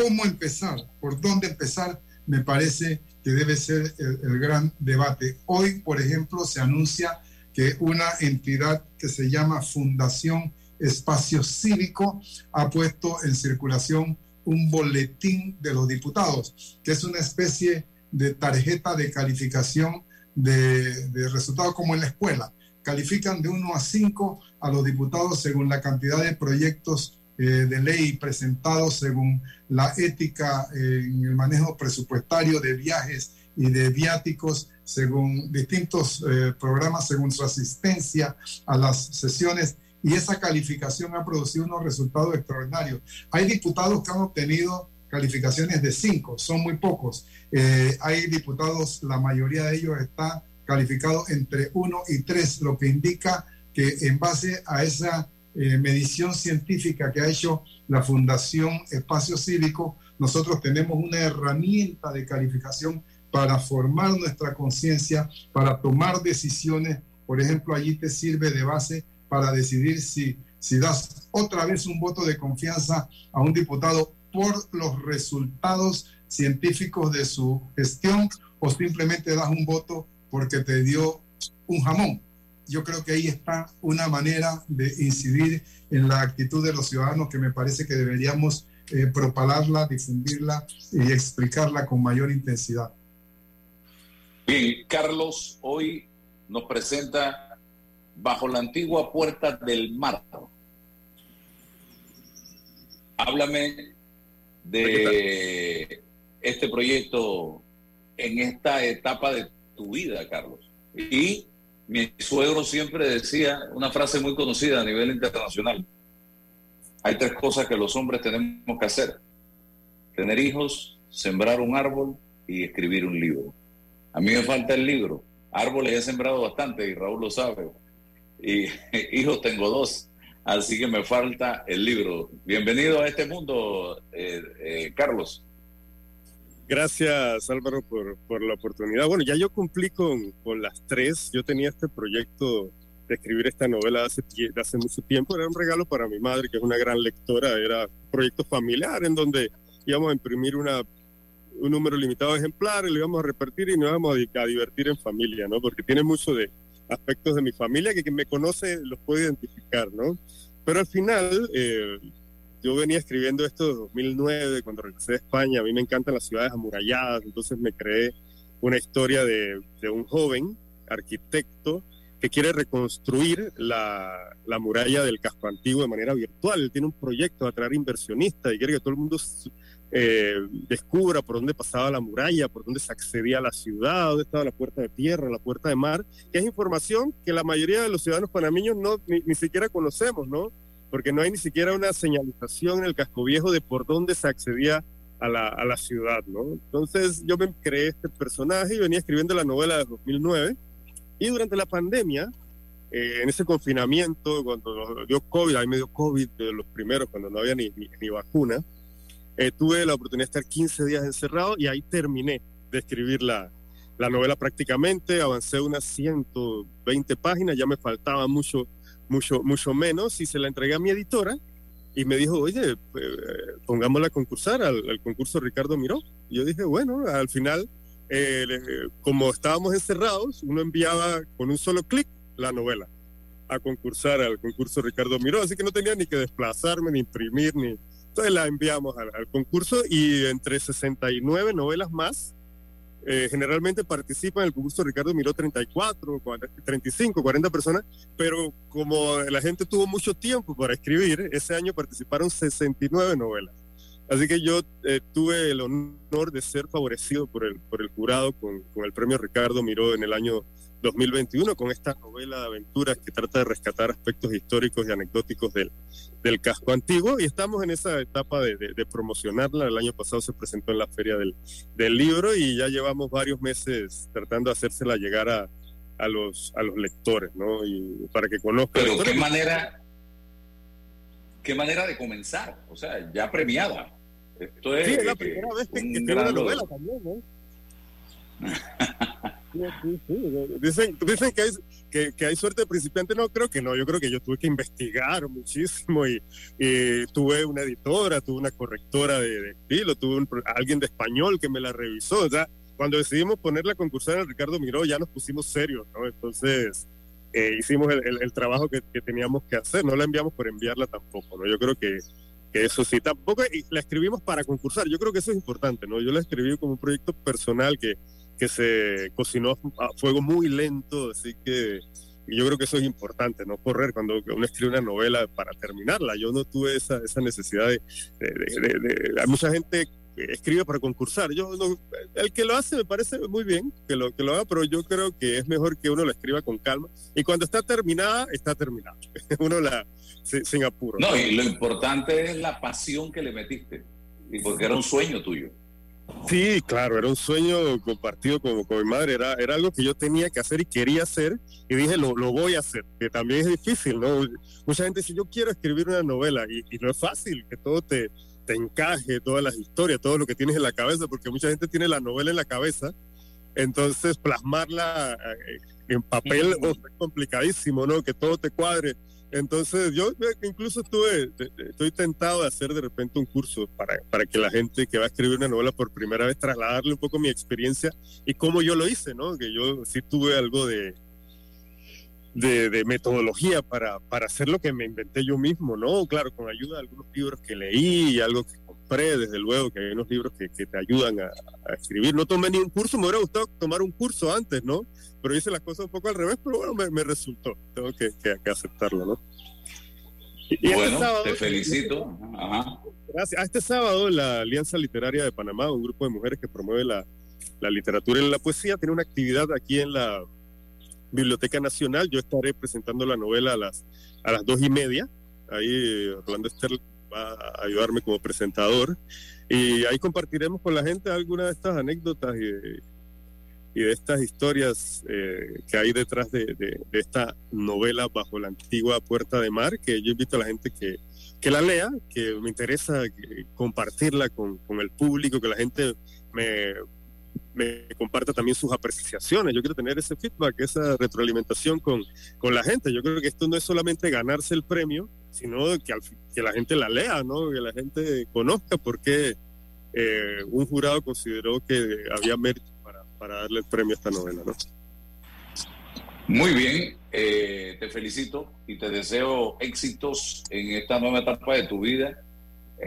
S2: ¿Cómo empezar? ¿Por dónde empezar? Me parece que debe ser el, gran debate. Hoy, por ejemplo, se anuncia que una entidad que se llama Fundación Espacio Cívico ha puesto en circulación un boletín de los diputados, que es una especie de tarjeta de calificación de, resultados como en la escuela. Califican de 1 a 5 a los diputados según la cantidad de proyectos de ley presentados según la ética eh, en el manejo presupuestario de viajes y de viáticos, según distintos eh, programas, según su asistencia a las sesiones. Y esa calificación ha producido unos resultados extraordinarios. Hay diputados que han obtenido calificaciones de 5, son muy pocos. Eh, hay diputados, la mayoría de ellos está calificado entre 1 y 3, lo que indica que en base a esa eh, medición científica que ha hecho la Fundación Espacio Cívico, nosotros tenemos una herramienta de calificación para formar nuestra conciencia, para tomar decisiones. Por ejemplo, allí te sirve de base para decidir si, si das otra vez un voto de confianza a un diputado por los resultados científicos de su gestión o simplemente das un voto porque te dio un jamón. Yo creo que ahí está una manera de incidir en la actitud de los ciudadanos que me parece que deberíamos eh, propalarla, difundirla y explicarla con mayor intensidad.
S1: Bien, Carlos hoy nos presenta Bajo la antigua puerta del mar. Háblame de este proyecto en esta etapa de tu vida, Carlos. Y mi suegro siempre decía una frase muy conocida a nivel internacional. Hay tres cosas que los hombres tenemos que hacer. Tener hijos, sembrar un árbol y escribir un libro. A mí me falta el libro. Árboles he sembrado bastante y Raúl lo sabe. Y [laughs] hijos tengo dos. Así que me falta el libro. Bienvenido a este mundo, eh, eh, Carlos.
S3: Gracias Álvaro por, por, la oportunidad. Bueno, ya yo cumplí con, con, las tres. Yo tenía este proyecto de escribir esta novela hace, hace mucho tiempo. Era un regalo para mi madre, que es una gran lectora. Era un proyecto familiar en donde íbamos a imprimir una, un número limitado de ejemplares, lo íbamos a repartir y nos íbamos a, a divertir en familia, ¿no? Porque tiene mucho de, aspectos de mi familia que quien me conoce los puede identificar, ¿no? Pero al final, eh, yo venía escribiendo esto de 2009, cuando regresé de España, a mí me encantan las ciudades amuralladas, entonces me creé una historia de, de un joven arquitecto que quiere reconstruir la, la, muralla del casco antiguo de manera virtual. Él tiene un proyecto de atraer inversionistas y quiere que todo el mundo eh, descubra por dónde pasaba la muralla, por dónde se accedía a la ciudad, dónde estaba la puerta de tierra, la puerta de mar, que es información que la mayoría de los ciudadanos panameños no, ni, ni siquiera conocemos, ¿no? Porque no hay ni siquiera una señalización en el casco viejo de por dónde se accedía a la, a la ciudad, ¿no? Entonces yo me creé este personaje y venía escribiendo la novela de 2009 y durante la pandemia, eh, en ese confinamiento, cuando dio COVID, ahí me dio COVID de los primeros, cuando no había ni, ni, ni vacuna, eh, tuve la oportunidad de estar 15 días encerrado y ahí terminé de escribir la, la novela prácticamente, avancé unas 120 páginas, ya me faltaba mucho, mucho, mucho menos y se la entregué a mi editora y me dijo, oye, eh, pongámosla a concursar al, concurso Ricardo Miró. Yo dije, bueno, al final, eh, como estábamos encerrados, uno enviaba con un solo clic la novela a concursar al concurso Ricardo Miró, así que no tenía ni que desplazarme, ni imprimir, ni, entonces la enviamos al, al concurso y entre 69 novelas más, eh, generalmente participan en el concurso Ricardo Miró 34, 40, 35, 40 personas, pero como la gente tuvo mucho tiempo para escribir, ese año participaron 69 novelas. Así que yo eh, tuve el honor de ser favorecido por el, por el jurado con, con el premio Ricardo Miró en el año 2021 con esta novela de aventuras que trata de rescatar aspectos históricos y anecdóticos del, del casco antiguo y estamos en esa etapa de, de, de, promocionarla. El año pasado se presentó en la feria del, del, libro y ya llevamos varios meses tratando de hacérsela llegar a, a, los, a los lectores, ¿no? Y para que conozcan.
S1: Pero qué manera, qué manera de comenzar, o sea, ya premiada. Esto es,
S3: sí, es la primera vez que, que tiene una novela también, ¿no? [laughs] Dicen, dicen que, hay, que, que, hay suerte de principiante, no, creo que no, yo creo que yo tuve que investigar muchísimo y, y tuve una editora, tuve una correctora de, de estilo, tuve un, alguien de español que me la revisó, o sea, cuando decidimos ponerla a concursar en Ricardo Miró ya nos pusimos serios, ¿no? Entonces eh, hicimos el, el, el trabajo que, que, teníamos que hacer, no la enviamos por enviarla tampoco, ¿no? Yo creo que, que eso sí, tampoco la escribimos para concursar, yo creo que eso es importante, ¿no? Yo la escribí como un proyecto personal que que se cocinó a fuego muy lento, así que yo creo que eso es importante, no correr cuando uno escribe una novela para terminarla. Yo no tuve esa, esa necesidad de, de, de, de, Hay mucha gente que escribe para concursar. Yo no, el que lo hace me parece muy bien que lo, que lo haga, pero yo creo que es mejor que uno la escriba con calma. Y cuando está terminada, está terminada. [laughs] uno la sin, sin apuro.
S1: No, y lo importante es la pasión que le metiste, y porque era un sueño tuyo.
S3: Sí, claro, era un sueño compartido con, con mi madre, era, era algo que yo tenía que hacer y quería hacer, y dije, lo, lo voy a hacer, que también es difícil, ¿no? Mucha gente dice, yo quiero escribir una novela, y, y no es fácil, que todo te, te encaje, todas las historias, todo lo que tienes en la cabeza, porque mucha gente tiene la novela en la cabeza, entonces plasmarla eh, en papel oh, es complicadísimo, ¿no? Que todo te cuadre. Entonces yo incluso estuve, estoy tentado de hacer de repente un curso para, para que la gente que va a escribir una novela por primera vez trasladarle un poco mi experiencia y cómo yo lo hice, ¿no? Que yo sí tuve algo de, de, metodología para, para hacer lo que me inventé yo mismo, ¿no? Claro, con ayuda de algunos libros que leí y algo que compré, desde luego, que hay unos libros que, que te ayudan a, a, escribir. No tomé ni un curso, me hubiera gustado tomar un curso antes, ¿no? Pero hice las cosas un poco al revés, pero bueno, me, me resultó. Tengo que, que, que, aceptarlo, ¿no?
S1: Y, bueno, este sábado, te felicito. Ajá.
S3: Gracias. A este sábado la Alianza Literaria de Panamá, un grupo de mujeres que promueve la, la literatura y la poesía, tiene una actividad aquí en la Biblioteca Nacional. Yo estaré presentando la novela a las, a las dos y media. Ahí Orlando Esther a ayudarme como presentador. Y ahí compartiremos con la gente algunas de estas anécdotas y, y de estas historias eh, que hay detrás de, de, de, esta novela bajo la antigua Puerta de Mar, que yo invito a la gente que, que la lea, que me interesa compartirla con, con el público, que la gente me, me comparta también sus apreciaciones. Yo quiero tener ese feedback, esa retroalimentación con, con la gente. Yo creo que esto no es solamente ganarse el premio, sino que, al, que la gente la lea, ¿no? que la gente conozca por qué eh, un jurado consideró que había mérito para, darle el premio a esta novela. ¿no?
S1: Muy bien, eh, te felicito y te deseo éxitos en esta nueva etapa de tu vida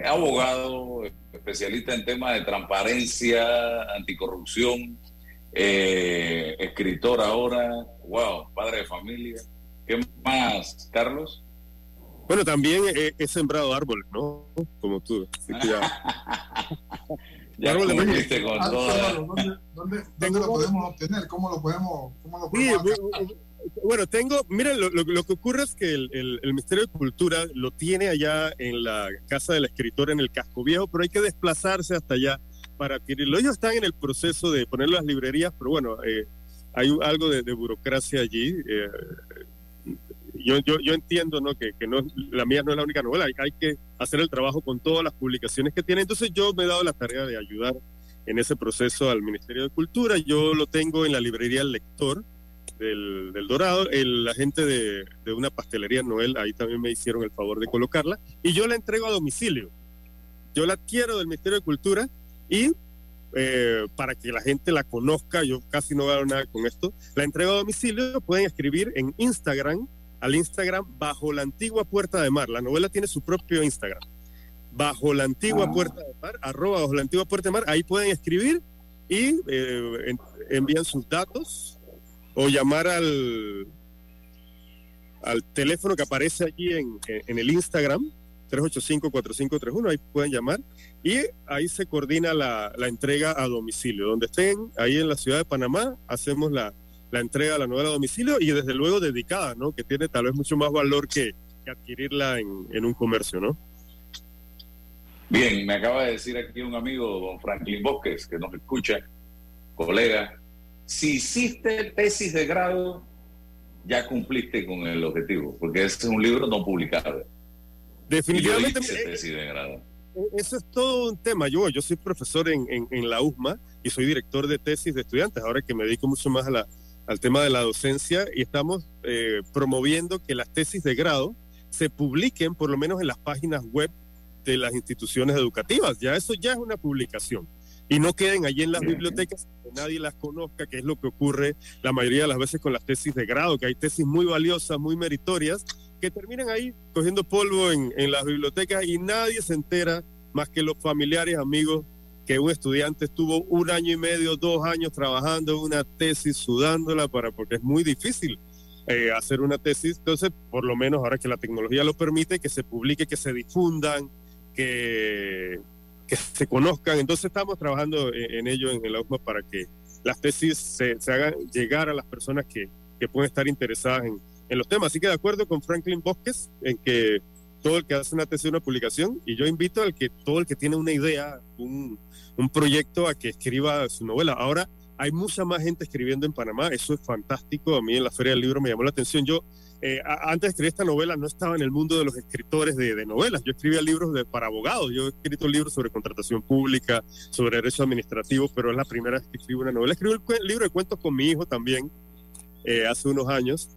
S1: abogado, especialista en temas de transparencia, anticorrupción, eh, escritor ahora, wow, padre de familia. ¿Qué más, Carlos?
S3: Bueno, también he, he sembrado árboles, ¿no? Como tú. Así que ya. [laughs]
S1: ya árboles con
S2: ah, toda... ¿Dónde, dónde, dónde lo podemos obtener? ¿Cómo lo podemos, cómo lo podemos
S3: sí, bueno, tengo, mira, lo, lo, lo, que ocurre es que el, el, el, Ministerio de Cultura lo tiene allá en la casa del escritor en el casco viejo, pero hay que desplazarse hasta allá para adquirirlo. Ellos están en el proceso de poner las librerías, pero bueno, eh, hay algo de, de, burocracia allí. Eh, yo, yo, yo entiendo ¿no? que, que no, la mía no es la única novela, hay, hay que hacer el trabajo con todas las publicaciones que tiene. Entonces yo me he dado la tarea de ayudar en ese proceso al Ministerio de Cultura. Yo lo tengo en la librería El Lector del, del Dorado, el, la gente de, de, una pastelería Noel, ahí también me hicieron el favor de colocarla, y yo la entrego a domicilio. Yo la adquiero del Ministerio de Cultura y eh, para que la gente la conozca, yo casi no gano nada con esto, la entrego a domicilio, pueden escribir en Instagram, al Instagram bajo la antigua puerta de mar. La novela tiene su propio Instagram. Bajo la antigua ah. puerta de mar, arroba bajo la antigua puerta de mar, ahí pueden escribir y eh, en, envían sus datos o llamar al, al teléfono que aparece allí en, en el Instagram, 385-4531, ahí pueden llamar, y ahí se coordina la, la, entrega a domicilio. Donde estén, ahí en la ciudad de Panamá, hacemos la, la entrega a la novela a domicilio y desde luego dedicada, ¿no? Que tiene tal vez mucho más valor que, que adquirirla en, en, un comercio, ¿no?
S1: Bien, me acaba de decir aquí un amigo, don Franklin Bosques, que nos escucha, colega, si hiciste tesis de grado, ya cumpliste con el objetivo, porque ese es un libro no publicado.
S3: Definitivamente. Tesis de grado. Eso es todo un tema. Yo, yo soy profesor en, en, en, la USMA y soy director de tesis de estudiantes, ahora que me dedico mucho más a la, al tema de la docencia y estamos eh, promoviendo que las tesis de grado se publiquen por lo menos en las páginas web de las instituciones educativas. Ya eso ya es una publicación y no queden allí en las bibliotecas, que nadie las conozca, que es lo que ocurre la mayoría de las veces con las tesis de grado, que hay tesis muy valiosas, muy meritorias, que terminan ahí cogiendo polvo en, en las bibliotecas y nadie se entera más que los familiares, amigos, que un estudiante estuvo un año y medio, dos años trabajando una tesis, sudándola, para, porque es muy difícil eh, hacer una tesis. Entonces, por lo menos ahora que la tecnología lo permite, que se publique, que se difundan, que que se conozcan. Entonces estamos trabajando en, en ello en el AUSMA para que las tesis se, se, hagan llegar a las personas que, que pueden estar interesadas en, en, los temas. Así que de acuerdo con Franklin Bosques en que todo el que hace una tesis, una publicación, y yo invito al que todo el que tiene una idea, un, un proyecto, a que escriba su novela. Ahora hay mucha más gente escribiendo en Panamá, eso es fantástico, a mí en la Feria del Libro me llamó la atención. Yo eh, antes de escribir esta novela no estaba en el mundo de los escritores de, novelas, yo escribía libros de, para abogados, yo he escrito libros sobre contratación pública, sobre derecho administrativo, pero es la primera vez que escribo una novela. Escribí el libro de cuentos con mi hijo también, eh, hace unos años,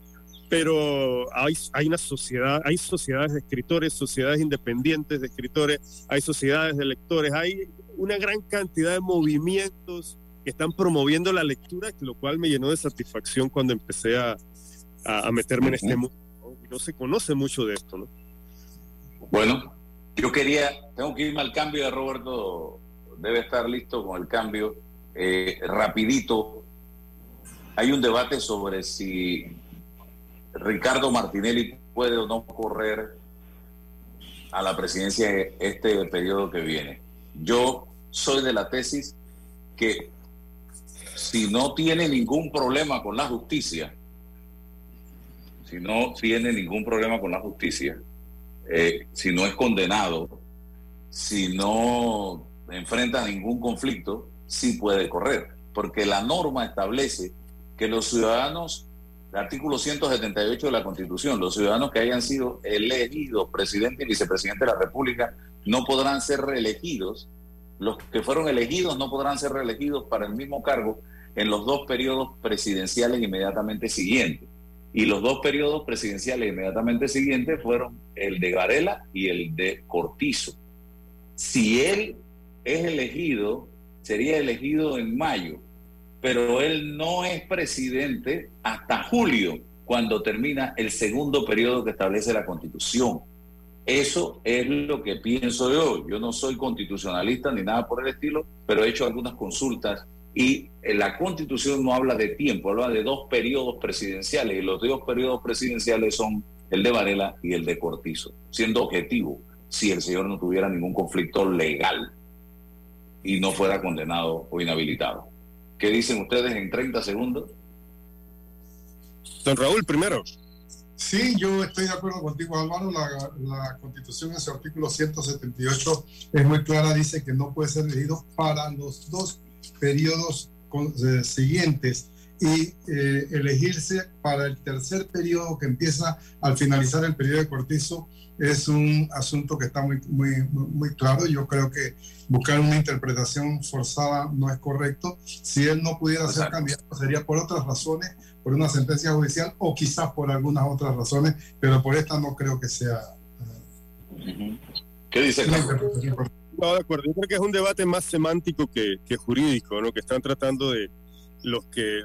S3: pero hay, hay una sociedad, hay sociedades de escritores, sociedades independientes de escritores, hay sociedades de lectores, hay una gran cantidad de movimientos que están promoviendo la lectura, lo cual me llenó de satisfacción cuando empecé a, a, meterme en este mundo. ¿no? se conoce mucho de esto, ¿no?
S1: Bueno, yo quería, tengo que irme al cambio de Roberto, debe estar listo con el cambio. Eh, rapidito, hay un debate sobre si Ricardo Martinelli puede o no correr a la presidencia este periodo que viene. Yo soy de la tesis que si no tiene ningún problema con la justicia, si no tiene ningún problema con la justicia, eh, si no es condenado, si no enfrenta ningún conflicto, sí puede correr, porque la norma establece que los ciudadanos, el artículo 178 de la Constitución, los ciudadanos que hayan sido elegidos presidente y vicepresidente de la República no podrán ser reelegidos, los que fueron elegidos no podrán ser reelegidos para el mismo cargo en los dos periodos presidenciales inmediatamente siguientes. Y los dos periodos presidenciales inmediatamente siguientes fueron el de Varela y el de Cortizo. Si él es elegido, sería elegido en mayo, pero él no es presidente hasta julio, cuando termina el segundo periodo que establece la Constitución. Eso es lo que pienso yo. Yo no soy constitucionalista ni nada por el estilo, pero he hecho algunas consultas y la constitución no habla de tiempo, habla de dos periodos presidenciales y los dos periodos presidenciales son el de Varela y el de Cortizo, siendo objetivo si el señor no tuviera ningún conflicto legal y no fuera condenado o inhabilitado. ¿Qué dicen ustedes en 30 segundos?
S3: Don Raúl, primero.
S2: Sí, yo estoy de acuerdo contigo, Álvaro. La, la, Constitución en su artículo 178 es muy clara, dice que no puede ser elegido para los dos periodos eh, siguientes y eh, elegirse para el tercer periodo que empieza al finalizar el periodo de Cortizo es un asunto que está muy, muy, muy claro. Yo creo que buscar una interpretación forzada no es correcto. Si él no pudiera ser candidato sería por otras razones, por una sentencia judicial o quizás por algunas otras razones, pero por esta no creo que sea.
S1: ¿Qué dice?
S3: No, de acuerdo. Yo creo que es un debate más semántico que, que jurídico, ¿no? Que están tratando de los que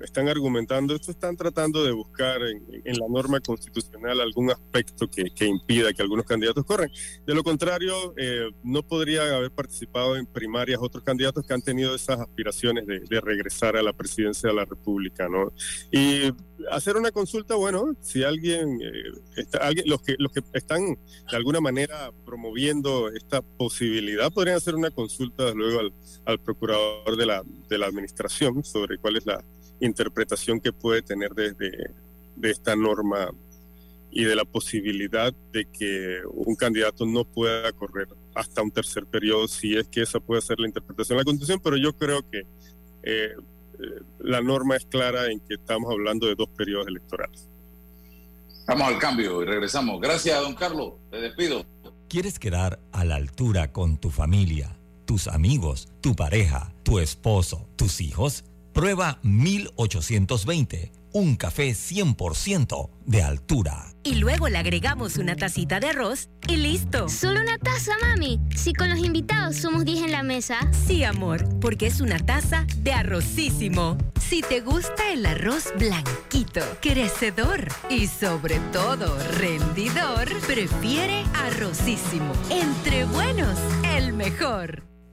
S3: están argumentando esto, están tratando de buscar en, la norma constitucional algún aspecto que, impida que algunos candidatos corran. De lo contrario, eh, no podría haber participado en primarias otros candidatos que han tenido esas aspiraciones de, regresar a la presidencia de la República, ¿no? Y hacer una consulta, bueno, si alguien, eh, alguien los, que, los que están de alguna manera promoviendo esta posibilidad, podrían hacer una consulta luego al, al procurador de la, de la administración sobre cuál es la interpretación que puede tener desde de esta norma y de la posibilidad de que un candidato no pueda correr hasta un tercer periodo, si es que esa puede ser la interpretación de la Constitución, pero yo creo que eh, eh, la norma es clara en que estamos hablando de dos periodos electorales.
S1: Vamos al cambio y regresamos. Gracias, don Carlos. Te despido.
S4: ¿Quieres quedar a la altura con tu familia, tus amigos, tu pareja, tu esposo, tus hijos? Prueba 1820, un café 100% de altura.
S5: Y luego le agregamos una tacita de arroz y listo.
S6: ¿Solo una taza, mami? Si con los invitados somos 10 en la mesa.
S5: Sí, amor, porque es una taza de arrocísimo. Si te gusta el arroz blanquito, crecedor y sobre todo rendidor, prefiere arrocísimo. Entre buenos, el mejor.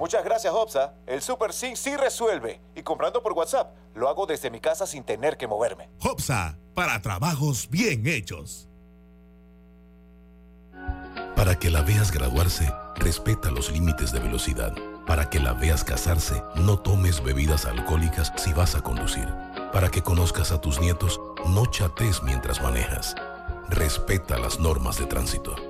S7: Muchas gracias, Hopsa. El Super Sync sí resuelve. Y comprando por WhatsApp, lo hago desde mi casa sin tener que moverme.
S8: Hopsa, para trabajos bien hechos.
S9: Para que la veas graduarse, respeta los límites de velocidad. Para que la veas casarse, no tomes bebidas alcohólicas si vas a conducir. Para que conozcas a tus nietos, no chates mientras manejas. Respeta las normas de tránsito.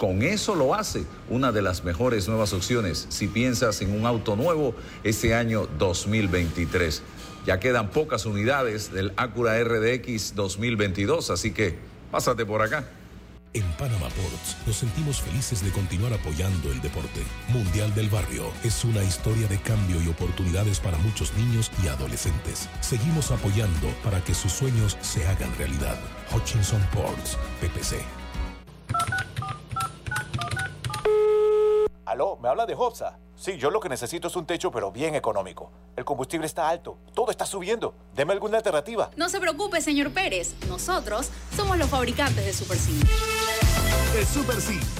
S10: con eso lo hace una de las mejores nuevas opciones si piensas en un auto nuevo este año 2023. Ya quedan pocas unidades del Acura RDX 2022, así que pásate por acá.
S9: En Panama Ports nos sentimos felices de continuar apoyando el deporte. Mundial del Barrio es una historia de cambio y oportunidades para muchos niños y adolescentes. Seguimos apoyando para que sus sueños se hagan realidad. Hutchinson Ports, PPC.
S7: Aló, ¿me habla de Hopsa? Sí, yo lo que necesito es un techo, pero bien económico. El combustible está alto, todo está subiendo. Deme alguna alternativa.
S11: No se preocupe, señor Pérez. Nosotros somos los fabricantes de Super C.
S8: El Super C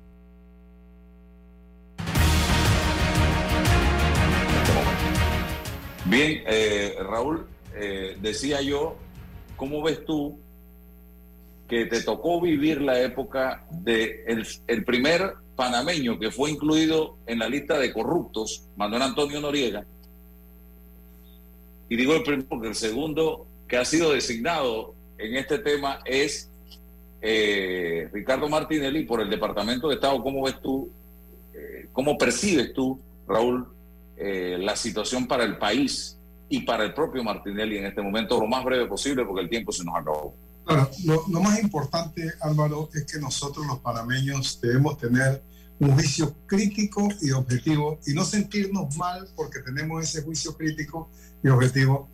S1: Bien, eh, Raúl, eh, decía yo, ¿cómo ves tú que te tocó vivir la época de el, primer panameño que fue incluido en la lista de corruptos, Manuel Antonio Noriega. Y digo el primero porque el segundo que ha sido designado en este tema es eh, Ricardo Martinelli por el Departamento de Estado. ¿Cómo ves tú, cómo percibes tú, Raúl, eh, la situación para el país y para el propio Martinelli en este momento lo más breve posible porque el tiempo se nos acabó?
S2: lo, más importante, Álvaro, es que nosotros los panameños debemos tener un juicio crítico y objetivo y no sentirnos mal porque tenemos ese juicio crítico y objetivo.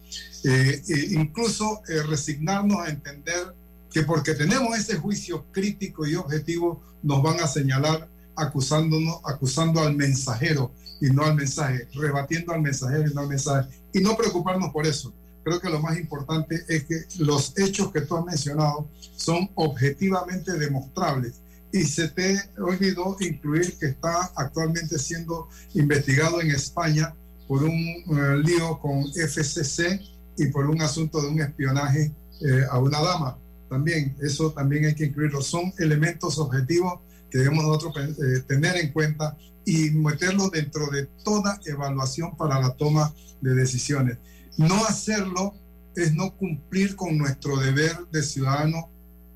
S2: Eh, e incluso eh, resignarnos a entender que porque tenemos ese juicio crítico y objetivo nos van a señalar acusándonos, acusando al mensajero y no al mensaje, rebatiendo al mensajero y no al mensaje, y no preocuparnos por eso creo que lo más importante es que los hechos que tú has mencionado son objetivamente demostrables. Y se te olvidó incluir que está actualmente siendo investigado en España por un eh, lío con FCC y por un asunto de un espionaje eh, a una dama. También, eso también hay que incluirlo. Son elementos objetivos que debemos nosotros eh, tener en cuenta y meterlos dentro de toda evaluación para la toma de decisiones. No hacerlo es no cumplir con nuestro deber de ciudadano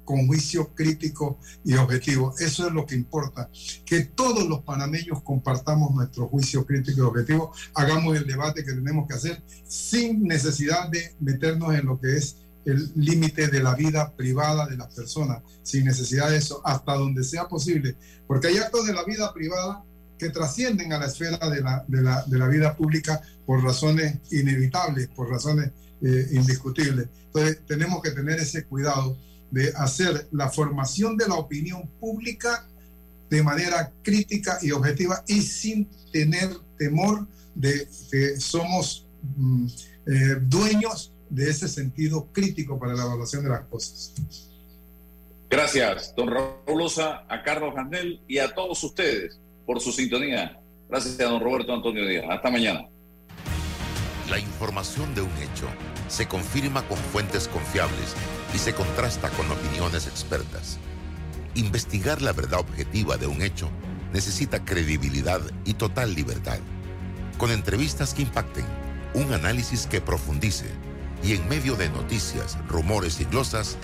S2: con juicio crítico y objetivo. Eso es lo que importa. Que todos los panameños compartamos nuestro juicio crítico y objetivo, hagamos el debate que tenemos que hacer sin necesidad de meternos en lo que es el límite de la vida privada de las personas, sin necesidad de eso, hasta donde sea posible. Porque hay actos de la vida privada que trascienden a la esfera de la, de la, de la vida pública por razones inevitables, por razones eh, indiscutibles. Entonces, tenemos que tener ese cuidado de hacer la formación de la opinión pública de manera crítica y objetiva y sin tener temor de que somos mm, eh, dueños de ese sentido crítico para la evaluación de las cosas.
S1: Gracias, don Raúl a Carlos Ganel y a todos ustedes por su sintonía. Gracias a don Roberto Antonio Díaz. Hasta mañana.
S12: La información de un hecho se confirma con fuentes confiables y se contrasta con opiniones expertas. Investigar la verdad objetiva de un hecho necesita credibilidad y total libertad. Con entrevistas que impacten, un análisis que profundice y en medio de noticias, rumores y glosas,